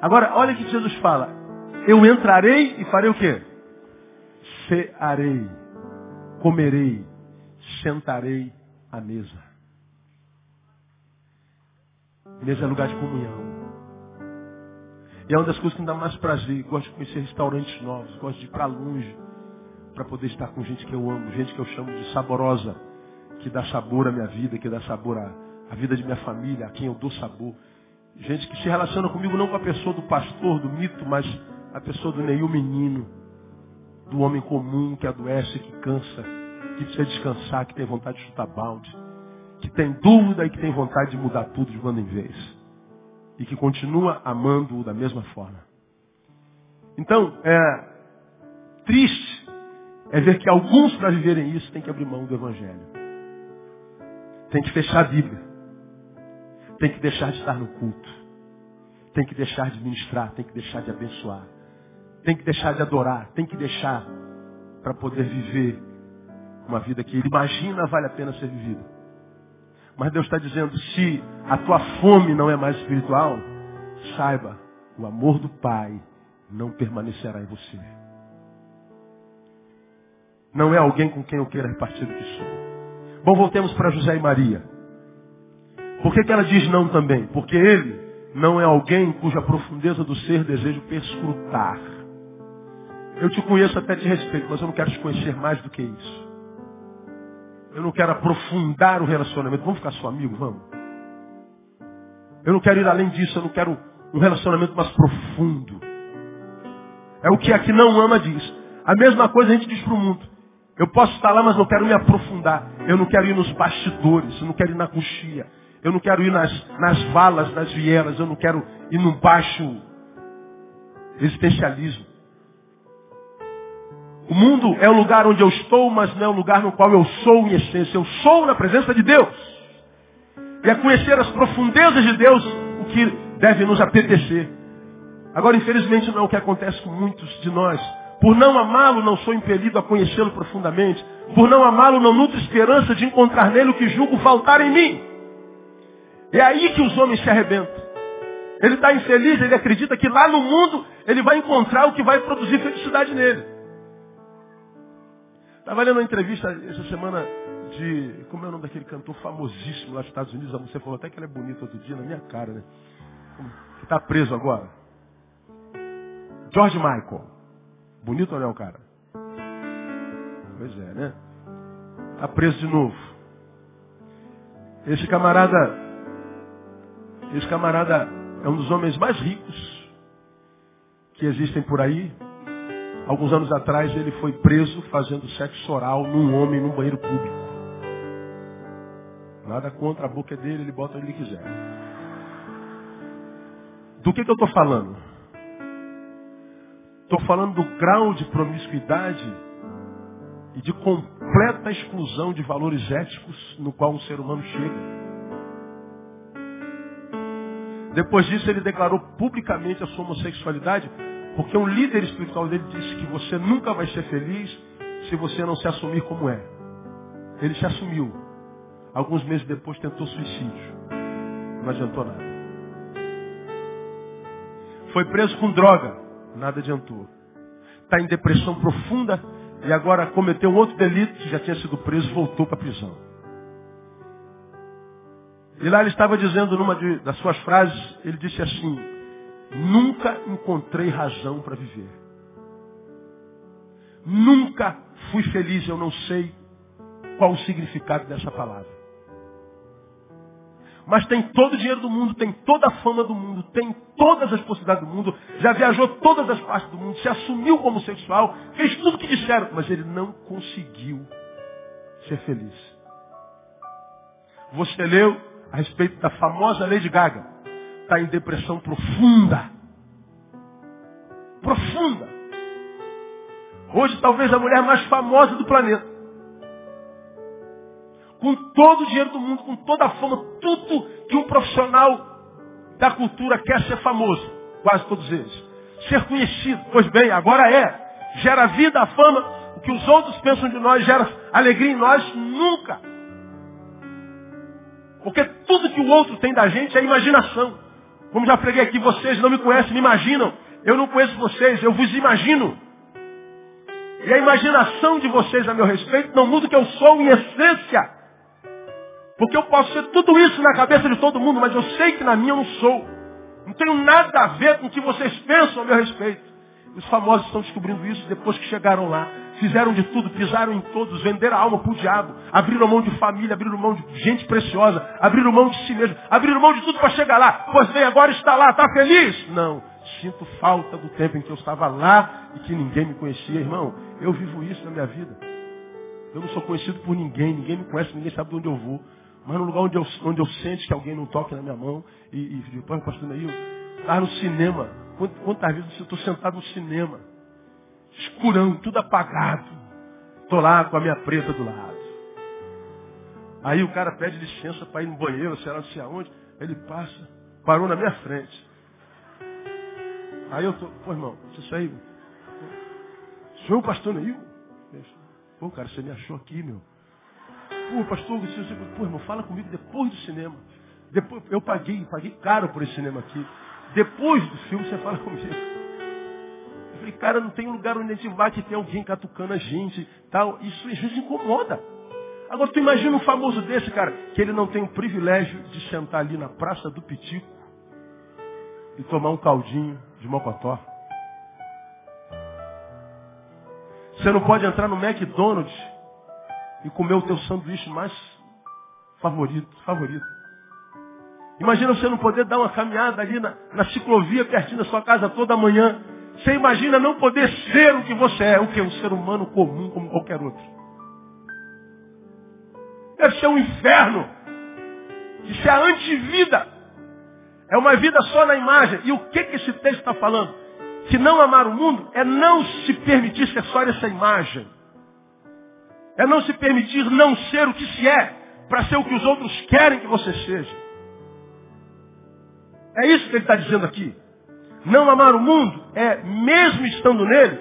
S1: Agora, olha o que Jesus fala. Eu entrarei e farei o quê? Cearei, comerei, sentarei à mesa. Mesa é lugar de comunhão. E é uma das coisas que me dá mais prazer. Gosto de conhecer restaurantes novos, gosto de ir para longe para poder estar com gente que eu amo, gente que eu chamo de saborosa, que dá sabor à minha vida, que dá sabor a, a vida de minha família, a quem eu dou sabor. Gente que se relaciona comigo não com a pessoa do pastor, do mito, mas a pessoa do nenhum menino, do homem comum que adoece, que cansa, que precisa descansar, que tem vontade de chutar balde, que tem dúvida e que tem vontade de mudar tudo de quando em vez. E que continua amando-o da mesma forma. Então, é triste é ver que alguns para viverem isso têm que abrir mão do Evangelho. Tem que fechar a Bíblia. Tem que deixar de estar no culto. Tem que deixar de ministrar. Tem que deixar de abençoar. Tem que deixar de adorar. Tem que deixar para poder viver uma vida que ele imagina vale a pena ser vivida. Mas Deus está dizendo, se a tua fome não é mais espiritual, saiba, o amor do Pai não permanecerá em você. Não é alguém com quem eu queira repartir o que sou. Bom, voltemos para José e Maria. Por que, que ela diz não também? Porque ele não é alguém cuja profundeza do ser desejo perscrutar. Eu te conheço até te respeito, mas eu não quero te conhecer mais do que isso. Eu não quero aprofundar o relacionamento. Vamos ficar só amigo? Vamos. Eu não quero ir além disso, eu não quero um relacionamento mais profundo. É o que aqui não ama diz. A mesma coisa a gente diz para o mundo. Eu posso estar lá, mas não quero me aprofundar. Eu não quero ir nos bastidores, eu não quero ir na coxia. Eu não quero ir nas, nas valas, nas vielas. Eu não quero ir no baixo existencialismo. O mundo é o lugar onde eu estou, mas não é o lugar no qual eu sou em essência. Eu sou na presença de Deus. E é conhecer as profundezas de Deus o que deve nos apetecer. Agora, infelizmente, não é o que acontece com muitos de nós. Por não amá-lo, não sou impelido a conhecê-lo profundamente. Por não amá-lo, não nutro esperança de encontrar nele o que julgo faltar em mim. É aí que os homens se arrebentam. Ele está infeliz, ele acredita que lá no mundo ele vai encontrar o que vai produzir felicidade nele. Estava lendo uma entrevista essa semana de. Como é o nome daquele cantor famosíssimo lá dos Estados Unidos? Você falou até que ele é bonito outro dia na minha cara, né? Que está preso agora. George Michael. Bonito ou não, cara? Pois é, né? Está preso de novo. Esse camarada esse camarada é um dos homens mais ricos que existem por aí. Alguns anos atrás ele foi preso fazendo sexo oral num homem num banheiro público. Nada contra a boca dele, ele bota onde ele quiser. Do que, que eu estou falando? Estou falando do grau de promiscuidade e de completa exclusão de valores éticos no qual um ser humano chega. Depois disso, ele declarou publicamente a sua homossexualidade, porque um líder espiritual dele disse que você nunca vai ser feliz se você não se assumir como é. Ele se assumiu. Alguns meses depois tentou suicídio. Não adiantou nada. Foi preso com droga. Nada adiantou. Está em depressão profunda e agora cometeu um outro delito, já tinha sido preso, voltou para a prisão. E lá ele estava dizendo numa de, das suas frases, ele disse assim, nunca encontrei razão para viver. Nunca fui feliz, eu não sei qual o significado dessa palavra. Mas tem todo o dinheiro do mundo, tem toda a fama do mundo, tem todas as possibilidades do mundo, já viajou todas as partes do mundo, se assumiu como sexual, fez tudo o que disseram, mas ele não conseguiu ser feliz. Você leu a respeito da famosa Lady Gaga. Está em depressão profunda. Profunda. Hoje talvez a mulher mais famosa do planeta com todo o dinheiro do mundo, com toda a fama, tudo que um profissional da cultura quer ser famoso, quase todos eles. Ser conhecido, pois bem, agora é. Gera vida, a fama, o que os outros pensam de nós gera alegria em nós, nunca. Porque tudo que o outro tem da gente é imaginação. Como já preguei aqui, vocês não me conhecem, me imaginam. Eu não conheço vocês, eu vos imagino. E a imaginação de vocês a meu respeito não muda o que eu sou em essência. Porque eu posso ser tudo isso na cabeça de todo mundo, mas eu sei que na minha eu não sou. Não tenho nada a ver com o que vocês pensam a meu respeito. Os famosos estão descobrindo isso depois que chegaram lá. Fizeram de tudo, pisaram em todos, venderam a alma para o diabo, abriram mão de família, abriram mão de gente preciosa, abriram mão de si mesmo, abriram mão de tudo para chegar lá. Pois bem, agora está lá, está feliz? Não. Sinto falta do tempo em que eu estava lá e que ninguém me conhecia. Irmão, eu vivo isso na minha vida. Eu não sou conhecido por ninguém, ninguém me conhece, ninguém sabe de onde eu vou. Mas no lugar onde eu, onde eu sente que alguém não toque na minha mão e, e depois, pastor Neil, estar no cinema. Quantas vezes eu estou sentado no cinema, escurão, tudo apagado. Estou lá com a minha preta do lado. Aí o cara pede licença para ir no banheiro, sei lá, não sei aonde. Ele passa, parou na minha frente. Aí eu tô, pô irmão, isso aí. Sou o pastor Neil? Pô, cara, você me achou aqui, meu. Pô, pastor, você, você, pô, irmão, fala comigo depois do cinema. Depois, eu paguei, paguei caro por esse cinema aqui. Depois do filme você fala comigo. Falei, cara, não tem lugar onde a gente vai que tem alguém catucando a gente. Tal. Isso às vezes incomoda. Agora tu imagina um famoso desse, cara, que ele não tem o privilégio de sentar ali na Praça do Pitico e tomar um caldinho de mocotó. Você não pode entrar no McDonald's e comer o teu sanduíche mais favorito, favorito. Imagina você não poder dar uma caminhada ali na, na ciclovia pertinho da sua casa toda manhã. Você imagina não poder ser o que você é, o que é um ser humano comum como qualquer outro. Deve ser um inferno. Isso é a antivida. É uma vida só na imagem. E o que, que esse texto está falando? Que não amar o mundo é não se permitir ser só essa imagem. É não se permitir não ser o que se é, para ser o que os outros querem que você seja. É isso que ele está dizendo aqui. Não amar o mundo é, mesmo estando nele,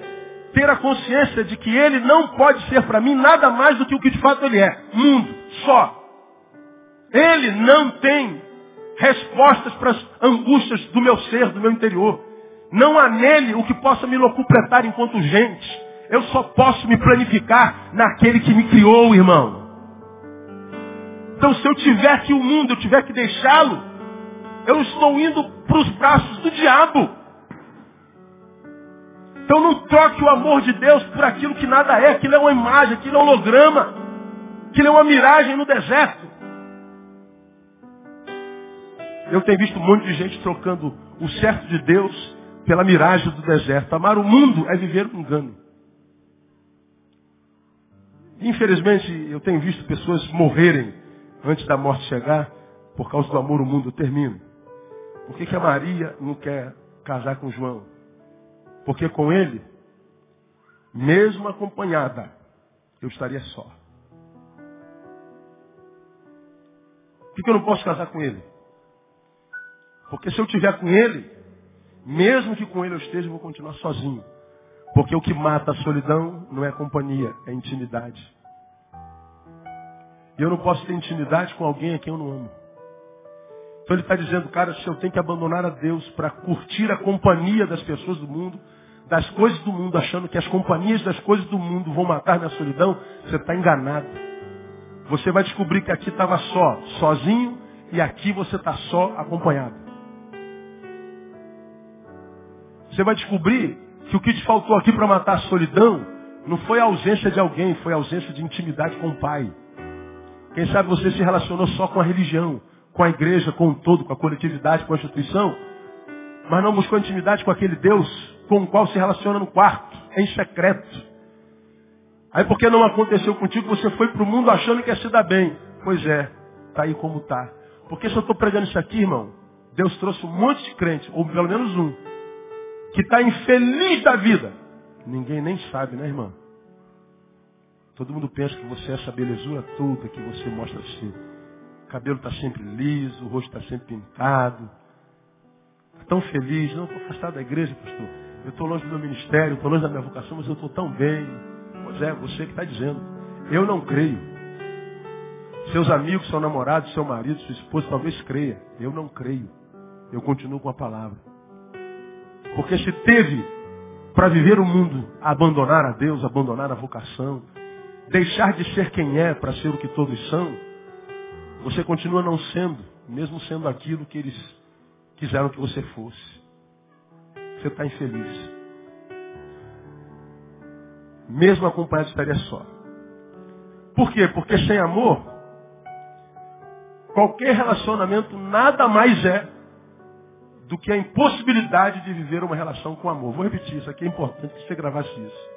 S1: ter a consciência de que ele não pode ser para mim nada mais do que o que de fato ele é. Mundo, só. Ele não tem respostas para as angústias do meu ser, do meu interior. Não há nele o que possa me locupletar enquanto gente. Eu só posso me planificar naquele que me criou, irmão. Então se eu tiver que o mundo, eu tiver que deixá-lo, eu estou indo para os braços do diabo. Então não troque o amor de Deus por aquilo que nada é. Aquilo é uma imagem, aquilo é um holograma. Aquilo é uma miragem no deserto. Eu tenho visto um monte de gente trocando o certo de Deus pela miragem do deserto. Amar o mundo é viver um engano. Infelizmente, eu tenho visto pessoas morrerem antes da morte chegar por causa do amor ao mundo. Eu termino. Por que, que a Maria não quer casar com João? Porque com ele, mesmo acompanhada, eu estaria só. Por que, que eu não posso casar com ele? Porque se eu estiver com ele, mesmo que com ele eu esteja, eu vou continuar sozinho. Porque o que mata a solidão não é companhia, é intimidade. E eu não posso ter intimidade com alguém a quem eu não amo. Então ele está dizendo, cara, se eu tenho que abandonar a Deus para curtir a companhia das pessoas do mundo, das coisas do mundo, achando que as companhias das coisas do mundo vão matar minha solidão, você está enganado. Você vai descobrir que aqui estava só, sozinho, e aqui você está só acompanhado. Você vai descobrir que o que te faltou aqui para matar a solidão não foi a ausência de alguém, foi a ausência de intimidade com o Pai. Quem sabe você se relacionou só com a religião, com a igreja, com o todo, com a coletividade, com a instituição, mas não buscou intimidade com aquele Deus com o qual se relaciona no quarto, em secreto. Aí porque não aconteceu contigo, você foi para o mundo achando que ia se dar bem. Pois é, está aí como está. Porque se eu estou pregando isso aqui, irmão, Deus trouxe um monte de crente, ou pelo menos um, que está infeliz da vida. Ninguém nem sabe, né, irmão? Todo mundo pensa que você é essa belezura toda que você mostra assim. Cabelo está sempre liso, o rosto está sempre pintado. Está tão feliz. Não, estou afastado da igreja, pastor. Eu estou longe do meu ministério, estou longe da minha vocação, mas eu estou tão bem. Pois é, você que está dizendo. Eu não creio. Seus amigos, seu namorado, seu marido, sua esposa, talvez creia. Eu não creio. Eu continuo com a palavra. Porque se teve para viver o mundo abandonar a Deus, abandonar a vocação, deixar de ser quem é para ser o que todos são, você continua não sendo, mesmo sendo aquilo que eles quiseram que você fosse. Você está infeliz. Mesmo acompanhado estaria só. Por quê? Porque sem amor, qualquer relacionamento nada mais é do que a impossibilidade de viver uma relação com amor. Vou repetir, isso aqui é importante que você gravasse isso.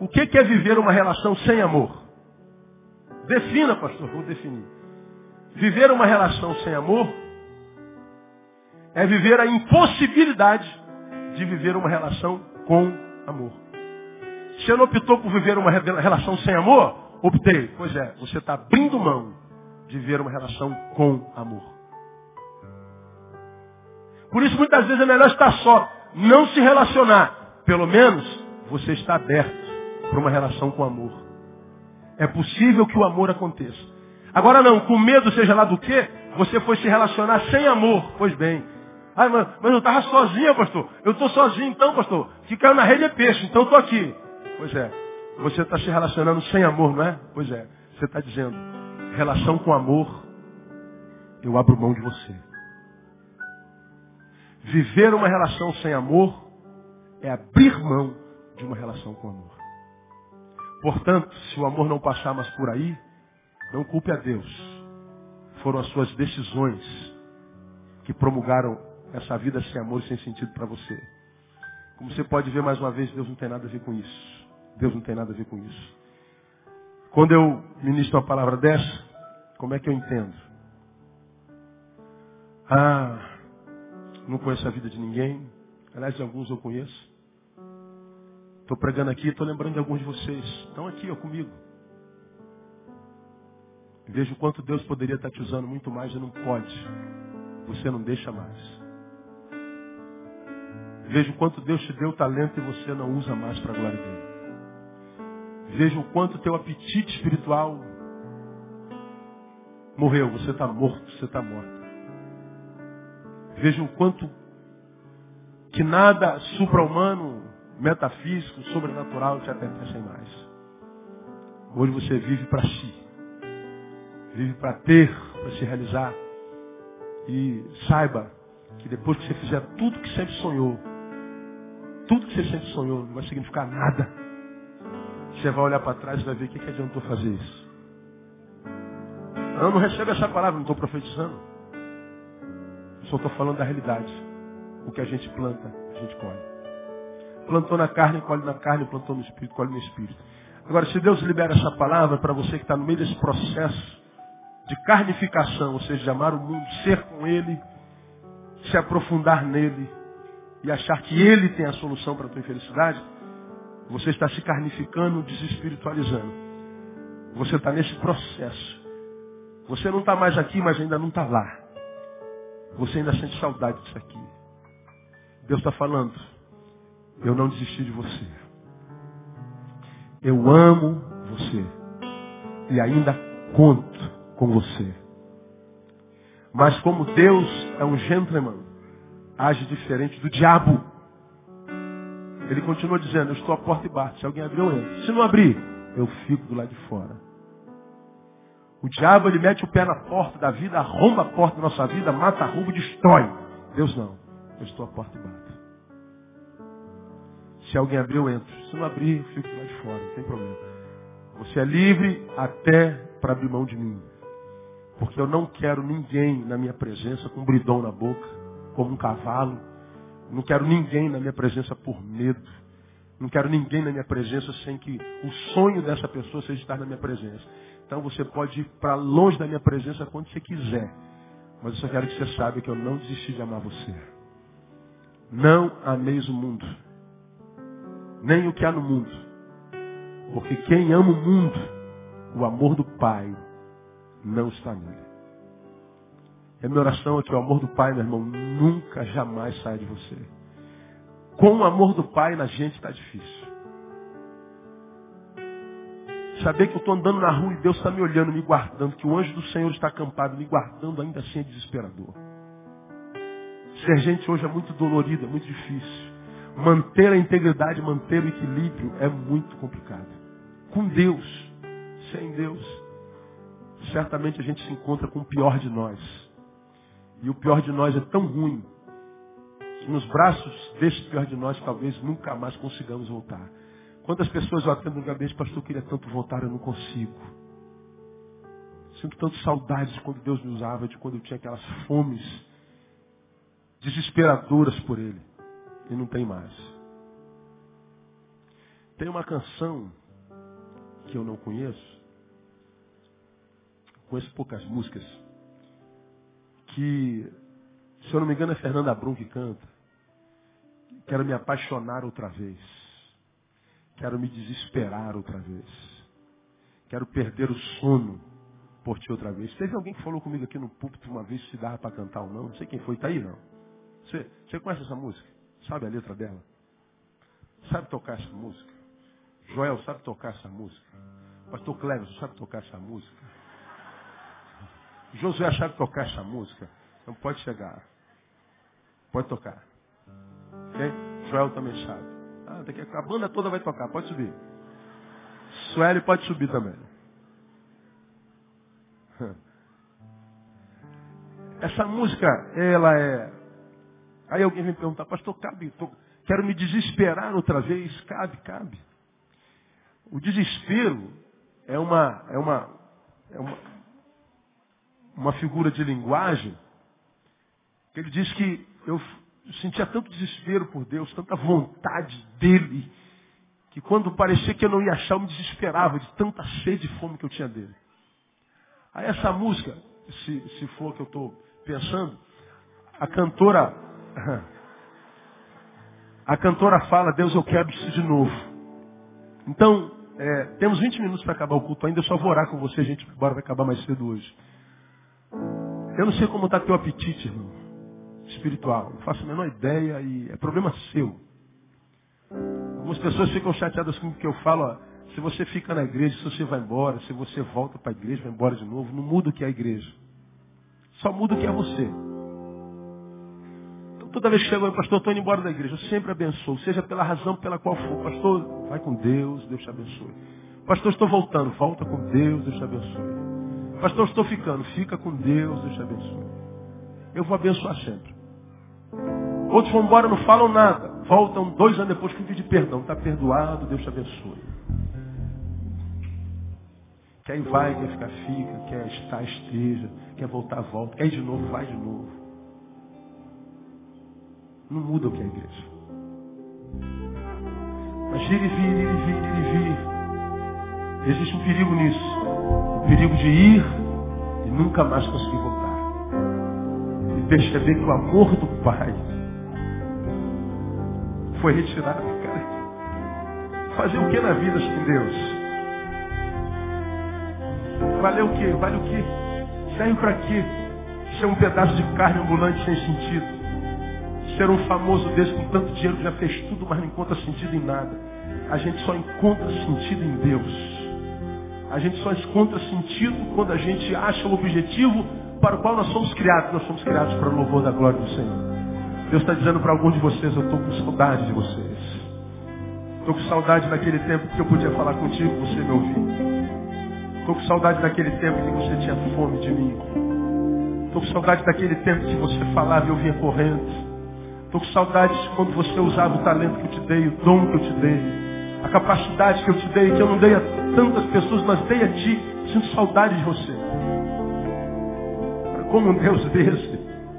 S1: O que é viver uma relação sem amor? Defina, pastor, vou definir. Viver uma relação sem amor é viver a impossibilidade de viver uma relação com amor. Você não optou por viver uma relação sem amor? Optei. Pois é, você está abrindo mão de viver uma relação com amor. Por isso, muitas vezes é melhor estar só, não se relacionar. Pelo menos você está aberto para uma relação com amor. É possível que o amor aconteça. Agora não, com medo seja lá do que, você foi se relacionar sem amor. Pois bem. Ah, mas, mas eu estava sozinho, pastor. Eu estou sozinho então, pastor. Caiu na rede é peixe, então estou aqui. Pois é. Você está se relacionando sem amor, não é? Pois é. Você está dizendo, relação com amor, eu abro mão de você. Viver uma relação sem amor é abrir mão de uma relação com amor. Portanto, se o amor não passar mais por aí, não culpe a Deus. Foram as suas decisões que promulgaram essa vida sem amor e sem sentido para você. Como você pode ver mais uma vez, Deus não tem nada a ver com isso. Deus não tem nada a ver com isso. Quando eu ministro uma palavra dessa, como é que eu entendo? Ah, não conheço a vida de ninguém. Aliás, de alguns eu conheço. Estou pregando aqui, estou lembrando de alguns de vocês. Estão aqui ó, comigo. Vejo o quanto Deus poderia estar te usando muito mais e não pode. Você não deixa mais. Vejo o quanto Deus te deu talento e você não usa mais para a glória dele. Vejo o quanto teu apetite espiritual morreu. Você está morto, você está morto. Vejo o quanto que nada supra-humano metafísico, sobrenatural te apetecem mais. Hoje você vive para si. Vive para ter, para se realizar. E saiba que depois que você fizer tudo que sempre sonhou, tudo que você sempre sonhou, não vai significar nada. Você vai olhar para trás e vai ver o que, que adiantou fazer isso. Não, não recebe essa palavra, não estou profetizando. Só estou falando da realidade. O que a gente planta, a gente colhe. Plantou na carne, colhe na carne, plantou no espírito, colhe no espírito. Agora, se Deus libera essa palavra para você que está no meio desse processo de carnificação, ou seja, de amar o mundo, ser com Ele, se aprofundar nele e achar que ele tem a solução para a tua infelicidade, você está se carnificando, desespiritualizando. Você está nesse processo. Você não está mais aqui, mas ainda não está lá. Você ainda sente saudade disso aqui. Deus está falando, eu não desisti de você. Eu amo você. E ainda conto com você. Mas como Deus é um gentleman, age diferente do diabo. Ele continua dizendo, eu estou à porta e bato. Se alguém abrir, eu entro. Se não abrir, eu fico do lado de fora. O diabo, ele mete o pé na porta da vida, arromba a porta da nossa vida, mata, rouba, destrói. Deus não. Eu estou à porta e bato. Se alguém abrir, eu entro. Se não abrir, eu fico lá de fora, não tem problema. Você é livre até para abrir mão de mim. Porque eu não quero ninguém na minha presença com um bridão na boca, como um cavalo. Não quero ninguém na minha presença por medo. Não quero ninguém na minha presença sem que o sonho dessa pessoa seja estar na minha presença. Então você pode ir para longe da minha presença quando você quiser. Mas eu só quero que você saiba que eu não desisti de amar você. Não ameis o mundo nem o que há no mundo. Porque quem ama o mundo, o amor do Pai não está nele. A minha oração é que o amor do Pai, meu irmão, nunca, jamais saia de você. Com o amor do Pai na gente está difícil. Saber que eu estou andando na rua e Deus está me olhando, me guardando, que o anjo do Senhor está acampado, me guardando, ainda assim é desesperador. Ser gente hoje é muito dolorido, é muito difícil. Manter a integridade, manter o equilíbrio é muito complicado. Com Deus, sem Deus, certamente a gente se encontra com o pior de nós. E o pior de nós é tão ruim que nos braços desse pior de nós talvez nunca mais consigamos voltar. Quantas pessoas eu atendo no gabinete, pastor, eu queria tanto voltar, eu não consigo. Sinto tanto saudades de quando Deus me usava, de quando eu tinha aquelas fomes desesperadoras por Ele e não tem mais. Tem uma canção que eu não conheço, conheço poucas músicas, que, se eu não me engano, é Fernanda Brum que canta. Quero me apaixonar outra vez. Quero me desesperar outra vez. Quero perder o sono por ti outra vez. Teve alguém que falou comigo aqui no púlpito uma vez se dava para cantar ou não. Não sei quem foi. Está aí não. Você, você conhece essa música? Sabe a letra dela? Sabe tocar essa música? Joel sabe tocar essa música? Pastor Cleves sabe tocar essa música? Josué sabe tocar essa música? Então pode chegar. Pode tocar. Okay? Joel também sabe. Ah, daqui a, a banda toda vai tocar, pode subir. Sueli pode subir também. Essa música, ela é Aí alguém vem perguntar, pastor, cabe, tô, quero me desesperar outra vez. Cabe, cabe. O desespero é uma, é uma, é uma, uma figura de linguagem que ele diz que eu sentia tanto desespero por Deus, tanta vontade dele, que quando parecia que eu não ia achar, eu me desesperava de tanta sede e fome que eu tinha dele. Aí essa música, se, se for que eu estou pensando, a cantora a cantora fala, Deus, eu quero isso de novo. Então, é, temos 20 minutos para acabar o culto ainda, eu só vou orar com você, gente embora vai acabar mais cedo hoje. Eu não sei como está teu apetite, irmão, espiritual. Não faço a menor ideia e é problema seu. Algumas pessoas ficam chateadas com o que eu falo. Ó, se você fica na igreja, se você vai embora, se você volta para a igreja, vai embora de novo, não muda o que é a igreja. Só muda o que é você. Toda vez que chego, pastor, estou indo embora da igreja. Eu sempre abençoo, seja pela razão pela qual for. Pastor, vai com Deus, Deus te abençoe. Pastor, estou voltando, volta com Deus, Deus te abençoe. Pastor, estou ficando, fica com Deus, Deus te abençoe. Eu vou abençoar sempre. Outros vão embora, não falam nada. Voltam dois anos depois com pedir perdão. Está perdoado, Deus te abençoe. Quer ir, vai, quer ficar, fica. Quer estar, esteja. Quer voltar, volta. Quer ir de novo, vai de novo não muda o que é a igreja. Mas ir vir, ir e vir, ir e vir. Existe um perigo nisso. Perigo de ir e nunca mais conseguir voltar. E perceber que o amor do Pai foi retirado, cara. Fazer o que na vida sem Deus? Valeu o que? Vale o que? Serve para quê? Ser um pedaço de carne ambulante sem sentido. Ser um famoso desse com tanto dinheiro que já fez tudo, mas não encontra sentido em nada. A gente só encontra sentido em Deus. A gente só encontra sentido quando a gente acha o objetivo para o qual nós somos criados. Nós somos criados para o louvor da glória do Senhor. Deus está dizendo para alguns de vocês, eu estou com saudade de vocês. Estou com saudade daquele tempo que eu podia falar contigo, você me ouviu. Estou com saudade daquele tempo que você tinha fome de mim. Estou com saudade daquele tempo que você falava e eu vinha correndo. Estou com saudade quando você usava o talento que eu te dei, o dom que eu te dei a capacidade que eu te dei, que eu não dei a tantas pessoas, mas dei a ti. Sinto saudade de você. Como um Deus desse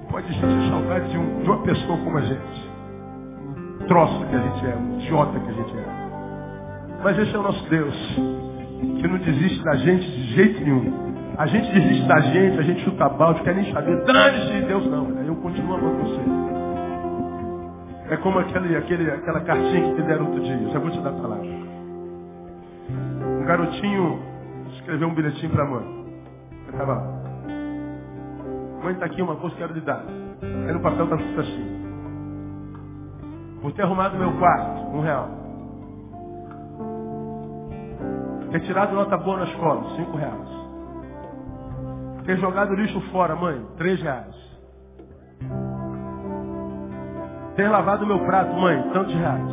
S1: pode sentir saudade de, um, de uma pessoa como a gente? Um troço que a gente é, um idiota que a gente é. Mas esse é o nosso Deus, que não desiste da gente de jeito nenhum. A gente desiste da gente, a gente chuta balde, quer nem saber. Dane-se Deus não, eu continuo amando você. É como aquele, aquele, aquela cartinha que te deram outro dia. Já vou te dar a palavra. Um garotinho escreveu um bilhetinho para a mãe. Ele estava lá. Mãe, está aqui uma coisa que quero lhe dar. Aí no papel está assim. Por ter arrumado meu quarto, um real. Ter tirado nota boa na escola, cinco reais. Ter jogado lixo fora, mãe, três reais. Ter lavado meu prato, mãe, tantos reais.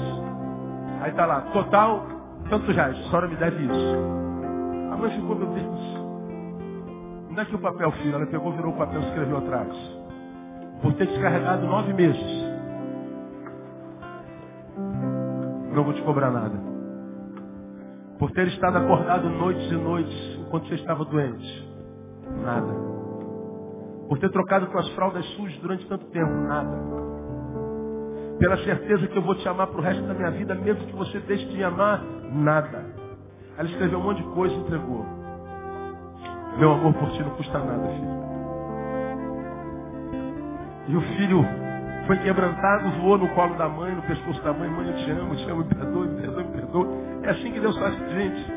S1: Aí tá lá, total, tantos reais. A senhora me deve isso. A mãe ficou, meu Deus. Onde é que o papel, filho? Ela pegou, virou o papel e escreveu atrás. Por ter descarregado nove meses. Não vou te cobrar nada. Por ter estado acordado noites e noites enquanto você estava doente. Nada. Por ter trocado tuas fraldas sujas durante tanto tempo. Nada pela certeza que eu vou te amar para o resto da minha vida, mesmo que você deixe de me amar, nada. Ela escreveu um monte de coisa e entregou. Meu amor por ti não custa nada, filho. E o filho foi quebrantado, voou no colo da mãe, no pescoço da mãe. Mãe, eu te amo, te amo, me perdoe, me perdoe, me perdoe. É assim que Deus faz com gente.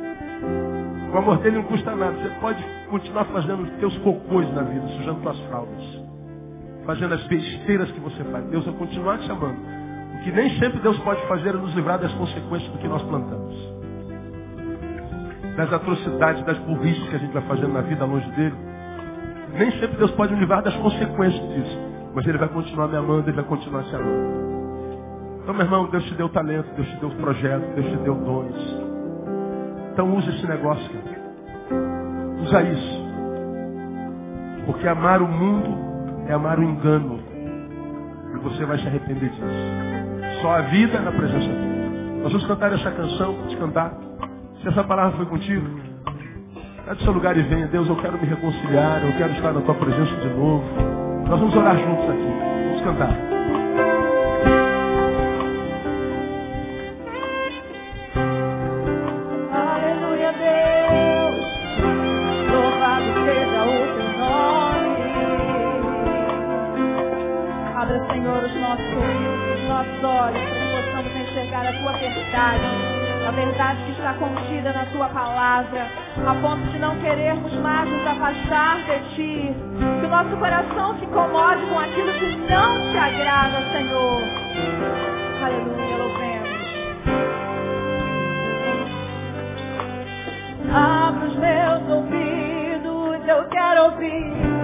S1: O amor dele não custa nada. Você pode continuar fazendo os teus cocôs na vida, sujando tuas fraldas fazendo as besteiras que você faz. Deus vai continuar te amando. O que nem sempre Deus pode fazer é nos livrar das consequências do que nós plantamos. Das atrocidades, das burrices que a gente vai fazendo na vida longe dele. Nem sempre Deus pode me livrar das consequências disso. Mas Ele vai continuar me amando, Ele vai continuar te amando. Então, meu irmão, Deus te deu talento, Deus te deu projeto, Deus te deu dons. Então use esse negócio, cara. Usa isso. Porque amar o mundo é amar o engano. E você vai se arrepender disso. Só a vida na presença de Deus. Nós vamos cantar essa canção, vamos cantar. Se essa palavra foi contigo, sai do seu lugar e venha. Deus, eu quero me reconciliar, eu quero estar na tua presença de novo. Nós vamos orar juntos aqui. Vamos cantar.
S2: Afastar de ti. Que o nosso coração se incomode com aquilo que não te agrada, Senhor. Aleluia, louvemos. Abra os meus ouvidos, eu quero ouvir